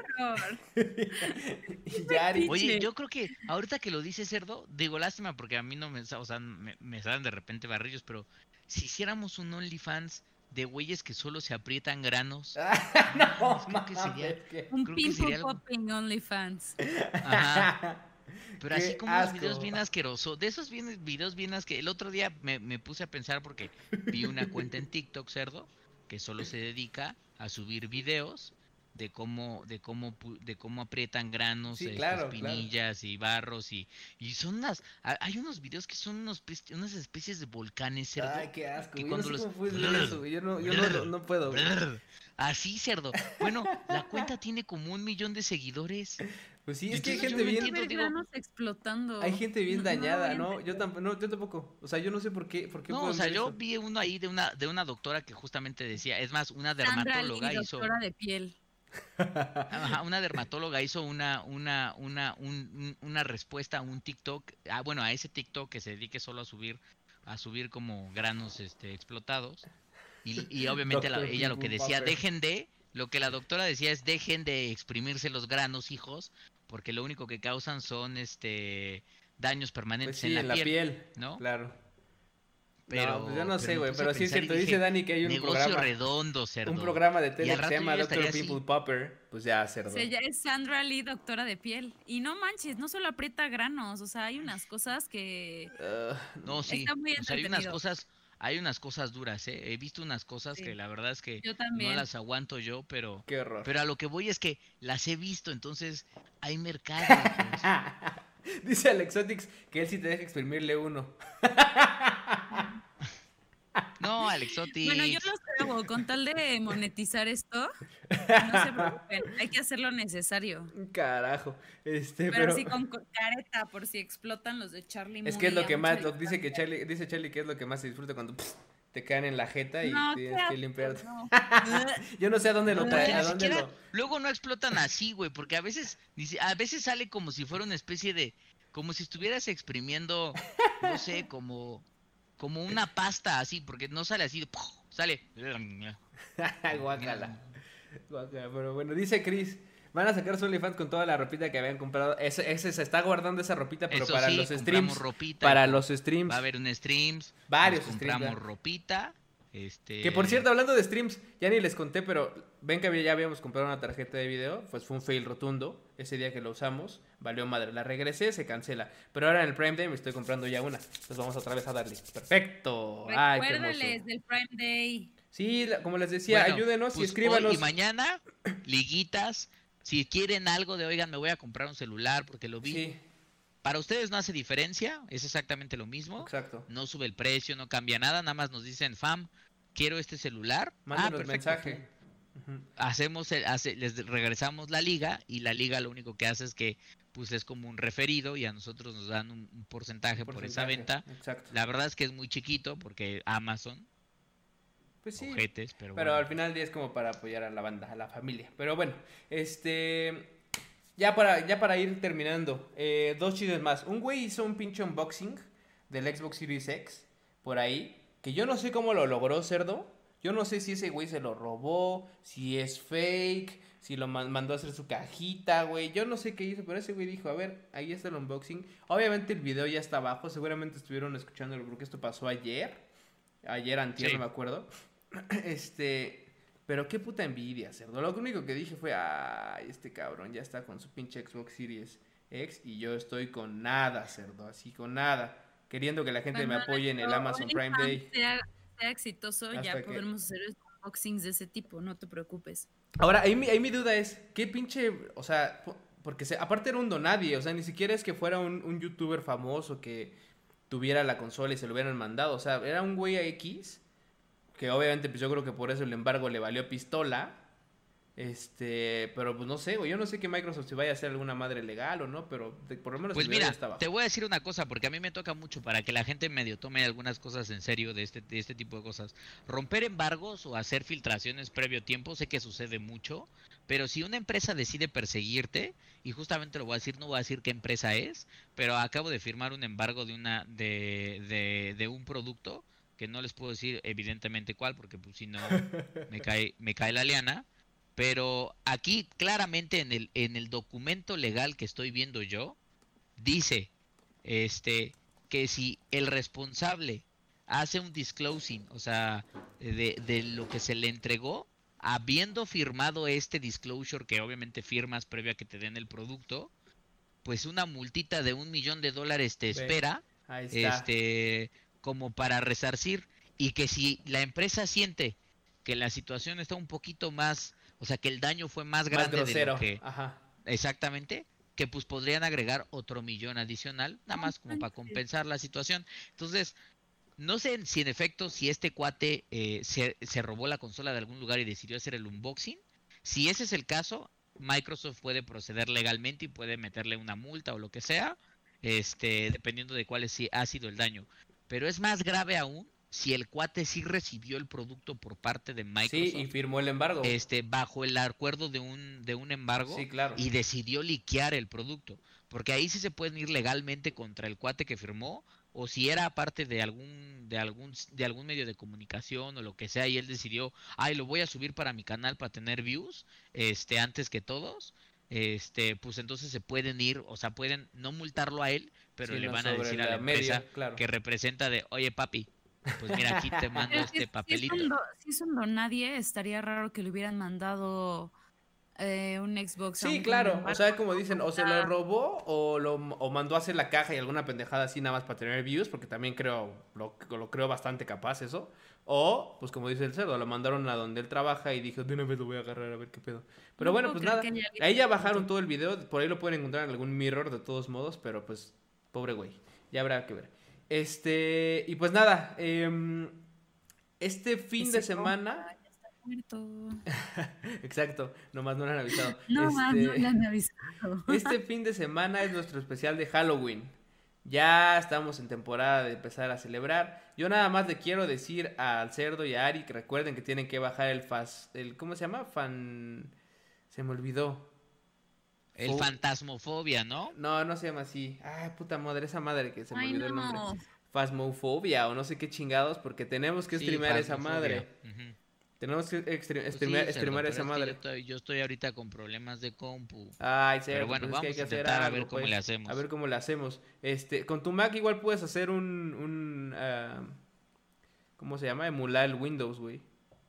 (laughs) Y Yari. Oye, yo creo que ahorita que lo dice Cerdo, digo lástima porque a mí no me, o sea, me, me salen de repente barrillos, pero si hiciéramos un OnlyFans de güeyes que solo se aprietan granos, (laughs) no, creo que sería- mames, que- Un Creo que pimple sería algo- popping OnlyFans. ajá, (laughs) pero Qué así como unos asco. videos bien asquerosos, de esos bien, videos bien asquerosos, el otro día me, me puse a pensar porque vi una cuenta en TikTok, Cerdo, que solo se dedica a subir videos de cómo de cómo pu- de cómo aprietan granos, Sí, este, claro, claro. espinillas y barros y y son unas ha- hay unos videos que son unos unas especies de volcanes cerdo. Ay, qué asco. que Yo no cuando sé los- cómo eso. Yo no, yo no, no puedo. Así cerdo. Bueno, la cuenta (laughs) tiene como un millón de seguidores. Pues sí, es que hay gente bien... entiendo, digo- explotando. Hay gente bien No, dañada, ¿no? Yo, tampoco, no, yo tampoco. O sea, yo no sé por qué. Por qué No, o sea, yo eso. vi uno ahí de una de una doctora que justamente decía, es más, una Sandra dermatóloga Lee, hizo doctora de piel. Ajá, una dermatóloga hizo una, una, una, un- un- una respuesta a un TikTok, ah, bueno, a ese TikTok que se dedique solo a subir, a subir como granos este, explotados. Y, y obviamente la- ella lo que decía, dejen de, lo que la doctora decía es dejen de exprimirse los granos, hijos, porque lo único que causan son este daños Pues permanentes sí, en la, en la piel, piel. ¿no? Claro. Pero, no, pues yo no pero sé, güey. Pero sí es cierto. dije, Dice Dani que hay un Negocio programa. redondo, cerdo. Un programa de tele que se llama Doctor así. Popper. Pues ya, cerdo. Se llama- es Sandra Lee, doctora de piel. Y no manches, no solo aprieta granos, o sea, hay unas cosas que... No, sí. Está muy o sea, hay unas cosas, hay unas cosas duras, ¿eh? He visto unas cosas Sí. que la verdad es que Yo no las aguanto yo, pero, qué horror. pero a lo que voy es que las he visto, entonces hay mercado. (laughs) (laughs) Dice Alexotix que él sí te deja exprimirle uno. No, Alexotis. Bueno, yo los hago, con tal de monetizar esto, no se preocupen, hay que hacer lo necesario. Carajo. Este, Pero, pero. sí con co- careta, por si explotan los de Charlie Es que es lo que más. Lo, dice que. Charlie, dice Charlie que es lo que más se disfruta cuando pss, te caen en la jeta y No, tienes que limpiarte. no. (laughs) Yo no sé a dónde lo No, trae, porque a ni dónde siquiera- lo. Luego no explotan así, güey, porque a veces, a veces sale como si fuera una especie de, como si estuvieras exprimiendo, no sé, (laughs) como, como una pasta así, porque no sale así, sale. (laughs) Guácala. Guácala, Pero bueno, dice Chris. Van a sacar su OnlyFans con toda la ropita que habían comprado. Ese, ese se está guardando esa ropita, pero Eso para sí, los streams. ropita, Para los streams. Va a haber un streams. Varios nos streams, compramos ropita. Este. Que por cierto, hablando de streams, ya ni les conté, pero ven que había- ya habíamos comprado una tarjeta de video, pues fue un fail rotundo ese día que lo usamos, valió madre, la regresé, se cancela, pero ahora en el Prime Day me estoy comprando ya una, entonces vamos otra vez a darle. Perfecto. Ay, qué Recuérdales hermoso. del Prime Day. Sí, como les decía, Bueno, ayúdenos y pues, escríbanos. hoy y mañana, liguitas. Si quieren algo de, oigan, me voy a comprar un celular porque lo vi. Sí, Para ustedes no hace diferencia, es exactamente lo mismo. exacto. No sube el precio, no cambia nada, nada más nos dicen, fam, quiero este celular. Mándenos ah, perfecto, mensaje. Hacemos el- hace- les regresamos la liga y la liga lo único que hace es que pues es como un referido y a nosotros nos dan un, un porcentaje, por esa Porcentaje, venta. Exacto. La verdad es que es muy chiquito porque Amazon Pues sí. ojetes, pero, Pero bueno. al final del día es como para apoyar a la banda, a la familia. Pero bueno, este. Ya para, ya para ir terminando, eh, dos chismes más. Un güey hizo un pinche unboxing del Xbox Series X por ahí, que yo no sé cómo lo logró, cerdo. Yo no sé si ese güey se lo robó, si es fake, si lo man- mandó a hacer su cajita, güey. Yo no sé qué hizo, pero ese güey dijo, a ver, ahí está el unboxing. Obviamente el video ya está abajo, seguramente estuvieron escuchándolo porque esto pasó ayer. Ayer, antier, Sí. no me acuerdo. (clears throat) Este, pero qué puta envidia, cerdo. Lo único que dije fue, ay, este cabrón ya está con su pinche Xbox Series X y yo estoy con nada, cerdo, así con nada. Queriendo que la gente me apoye en el Amazon Prime Day. Sea, sea exitoso, Hasta ya que- podremos hacer unboxings de ese tipo, no te preocupes. Ahora, ahí mi, ahí mi duda es, ¿qué pinche, o sea, po- porque se- aparte era un donadie, o sea, ni siquiera es que fuera un, un youtuber famoso que tuviera la consola y se lo hubieran mandado, o sea, era un güey X, que obviamente pues yo creo que por eso el embargo le valió pistola, este, pero pues no sé, güey, yo no sé que Microsoft se vaya a hacer alguna madre legal o no, pero de- por lo menos Pues mira, está abajo. te voy a decir una cosa, porque a mí me toca mucho para que la gente medio tome algunas cosas en serio de este, de este tipo de cosas. Romper embargos o hacer filtraciones previo tiempo, sé que sucede mucho, pero si una empresa decide perseguirte, y justamente lo voy a decir, no voy a decir qué empresa es, pero acabo de firmar un embargo de una, de, de, de un producto, que no les puedo decir evidentemente cuál, porque pues si no me (laughs) cae, me cae la liana. Pero aquí claramente en el, en el documento legal que estoy viendo yo, dice este que si el responsable hace un disclosing, o sea, de, de lo que se le entregó, habiendo firmado este disclosure, que obviamente firmas previo a que te den el producto, pues una multita de un millón de dólares te espera, Ahí está. este, como para resarcir, y que si la empresa siente que la situación está un poquito más, o sea, que el daño fue más Más grande de grosero, lo que ajá. Exactamente, que pues podrían agregar otro millón adicional, nada más como para compensar la situación. Entonces, no sé si en efecto, si este cuate eh, se, se robó la consola de algún lugar y decidió hacer el unboxing. Si ese es el caso, Microsoft puede proceder legalmente y puede meterle una multa o lo que sea, este, dependiendo de cuál es- si ha sido el daño. Pero es más grave aún si el cuate sí recibió el producto por parte de Microsoft, Sí, y firmó el embargo. este, bajo el acuerdo de un, de un embargo Sí, claro. y decidió liquear el producto. Porque ahí sí se pueden ir legalmente contra el cuate que firmó, o si era parte de algún, de algún, de algún medio de comunicación o lo que sea, y él decidió, ay, lo voy a subir para mi canal para tener views, este, antes que todos, este, pues entonces se pueden ir, o sea, pueden no multarlo a él, pero Sí, le no, van a decir a la media, empresa claro. que representa de, oye papi, pues mira, aquí te (laughs) mando este es- papelito. Si es, un do- si es un donadie, estaría raro que le hubieran mandado eh, un Xbox. Sí, claro. O sea, como dicen, o se lo robó o lo o mandó a hacer la caja y alguna pendejada así nada más para tener views, porque también creo, lo, lo creo bastante capaz eso. O, pues como dice el cerdo, lo mandaron a donde él trabaja y dijo, de una vez lo voy a agarrar a ver qué pedo. Pero No bueno, pues nada. Ahí ya bajaron todo el video, por ahí lo pueden encontrar en algún mirror de todos modos, pero pues, pobre güey. Ya habrá que ver. Este, y pues nada, em, este fin de semana... compa ya está muerto. (laughs) Exacto, nomás no le han avisado. No más, (laughs) no Este- le han avisado. (laughs) Este fin de semana es nuestro especial de Halloween. Ya estamos en temporada de empezar a celebrar. Yo nada más le quiero decir al cerdo y a Ari que recuerden que tienen que bajar el fas, el ¿cómo se llama? Fan se me olvidó. El Fo- fantasmofobia, ¿no? No, no se llama así. Ay, puta madre, esa madre que se me Ay, olvidó el nombre. no. Fasmofobia o no sé qué chingados porque tenemos que Sí, streamear esa madre. Tenemos que Pues streamear, sí, esa es que madre. Yo estoy, yo estoy ahorita con problemas de compu. Ay, cerdo, Pero bueno, pues que hay vamos que a hacer ver cómo pues. le hacemos. A ver cómo le hacemos. Este, con tu Mac igual puedes hacer un, un ah, ¿cómo se llama? Emular el Windows, güey.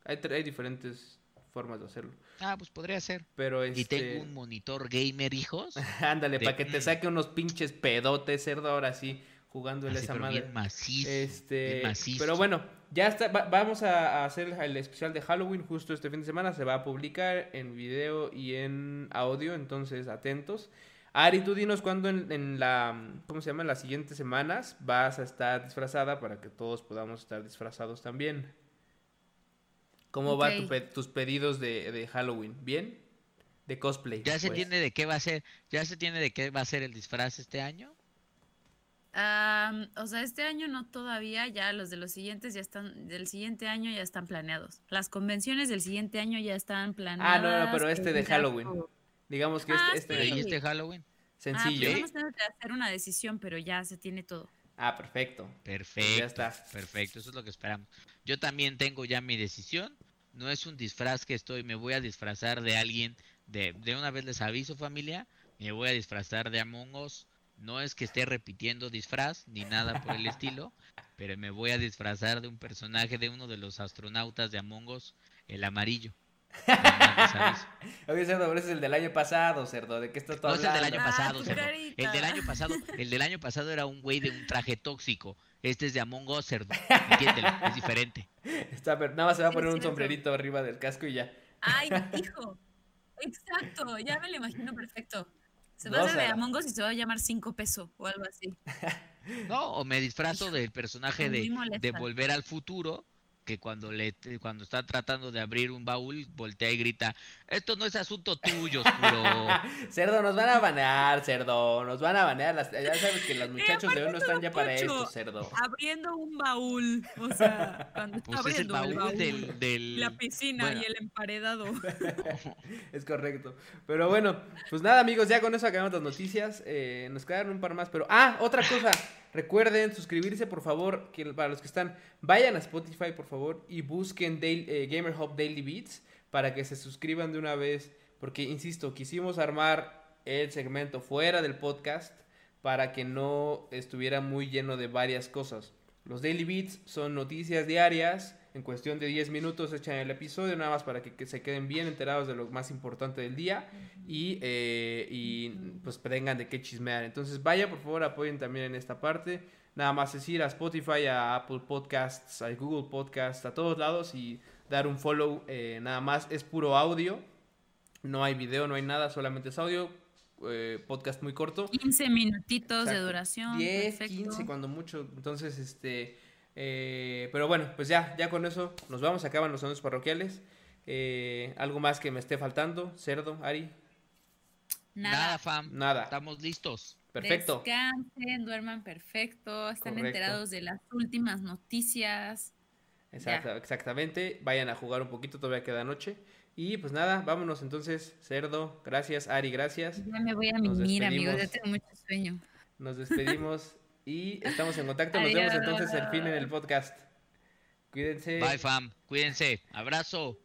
Hay diferentes formas de hacerlo. Ah, pues podría ser. Pero Y este, tengo un monitor gamer, hijos. (laughs) ándale, de- para que te saque unos pinches pedotes, cerdo, ahora sí, jugando en así, esa pero madre. bien macizo. Este, bien macizo. pero bueno, ya está, va- vamos a, a hacer el especial de Halloween justo este fin de semana, se va a publicar en video y en audio, entonces atentos. Ari, tú dinos cuándo en, en la, ¿cómo se llama? En las siguientes semanas vas a estar disfrazada para que todos podamos estar disfrazados también. ¿Cómo va tu pe- tus pedidos de, de Halloween? ¿Bien? De cosplay. ¿Ya se pues. tiene de qué va a ser? ¿Ya se tiene de qué va a ser el disfraz este año? Am, o sea, este año no todavía, ya los de los siguientes ya están, del siguiente año ya están planeados. Las convenciones del siguiente año ya están planeadas. Ah, no, no, pero este de Halloween. Digamos que Ah, este, este de ¿y sí. este Halloween? Ah, sencillo. pues vamos a tener que hacer una decisión, pero ya se tiene todo. Ah, perfecto. Perfecto. está. Perfecto, eso es lo que esperamos. Yo también tengo ya mi decisión. No es un disfraz que estoy, me voy a disfrazar de alguien. De, de una vez les aviso, familia. Me voy a disfrazar de Among Us. No es que esté repitiendo disfraz ni nada por el estilo, (laughs) pero me voy a disfrazar de un personaje de uno de los astronautas de Among Us, el amarillo. (laughs) Oye, Cerdo, pero ese es el del año pasado, Cerdo. ¿De qué estás tú No es el del año Ah, pasado, cerdo. carita. El del año pasado, el del año pasado era un güey de un traje tóxico. Este es de Among Us, cerdo. Entiéndelo, es diferente. (laughs) Está, pero nada más se va a poner un sombrerito arriba del casco y ya. Ay, (laughs) hijo. Exacto, ya me lo imagino perfecto. Se va No, a hacer de. Among Us y se va a llamar 5 pesos o algo así. No, o me disfrazo del personaje de, de Volver al Futuro, que cuando le cuando está tratando de abrir un baúl, voltea y grita, esto no es asunto tuyo, oscuro. (laughs) Cerdo, nos van a banear, Cerdo. Nos van a banear. Las- ya sabes que los muchachos de hoy no están ya para esto, Cerdo. Abriendo un baúl. O sea, cuando Pues es el abriendo baúl del... del- La piscina bueno. y el emparedado. (laughs) Es correcto. Pero bueno, pues nada, amigos, ya con eso acabamos las noticias. Eh, nos quedaron un par más, pero. Ah, otra cosa. Recuerden suscribirse, por favor. Que para los que están, vayan a Spotify, por favor, y busquen Daily- eh, Gamer Hub Daily Beats para que se suscriban de una vez. Porque, insisto, quisimos armar el segmento fuera del podcast para que no estuviera muy lleno de varias cosas. Los Daily Beats son noticias diarias. En cuestión de 10 minutos echan el episodio, nada más para que, se queden bien enterados de lo más importante del día y, eh, y pues tengan de qué chismear. Entonces vaya, por favor, apoyen también en esta parte. Nada más es ir a Spotify, a Apple Podcasts, a Google Podcasts, a todos lados y dar un follow. eh, nada más es puro audio. No hay video, no hay nada, solamente es audio. eh, podcast muy corto. 15 minutitos de duración. 10, perfecto. 15 cuando mucho. Entonces, este. eh, pero bueno, pues ya, ya con eso nos vamos. Acaban los anuncios parroquiales. Eh, algo más que me esté faltando, Cerdo, Ari. Nada, Nada. fam. Nada. Estamos listos. Perfecto. Descansen, duerman perfecto, están Correcto. enterados de las últimas noticias. Exacta- exactamente. Vayan a jugar un poquito, todavía queda noche. Y pues nada, vámonos entonces, Cerdo. Gracias, Ari, gracias. Ya me voy a Nos mimir, amigos, ya despedimos. tengo mucho sueño. Nos despedimos y estamos en contacto. Nos vemos entonces el fin en el podcast. Cuídense. Bye, fam. Cuídense. Abrazo.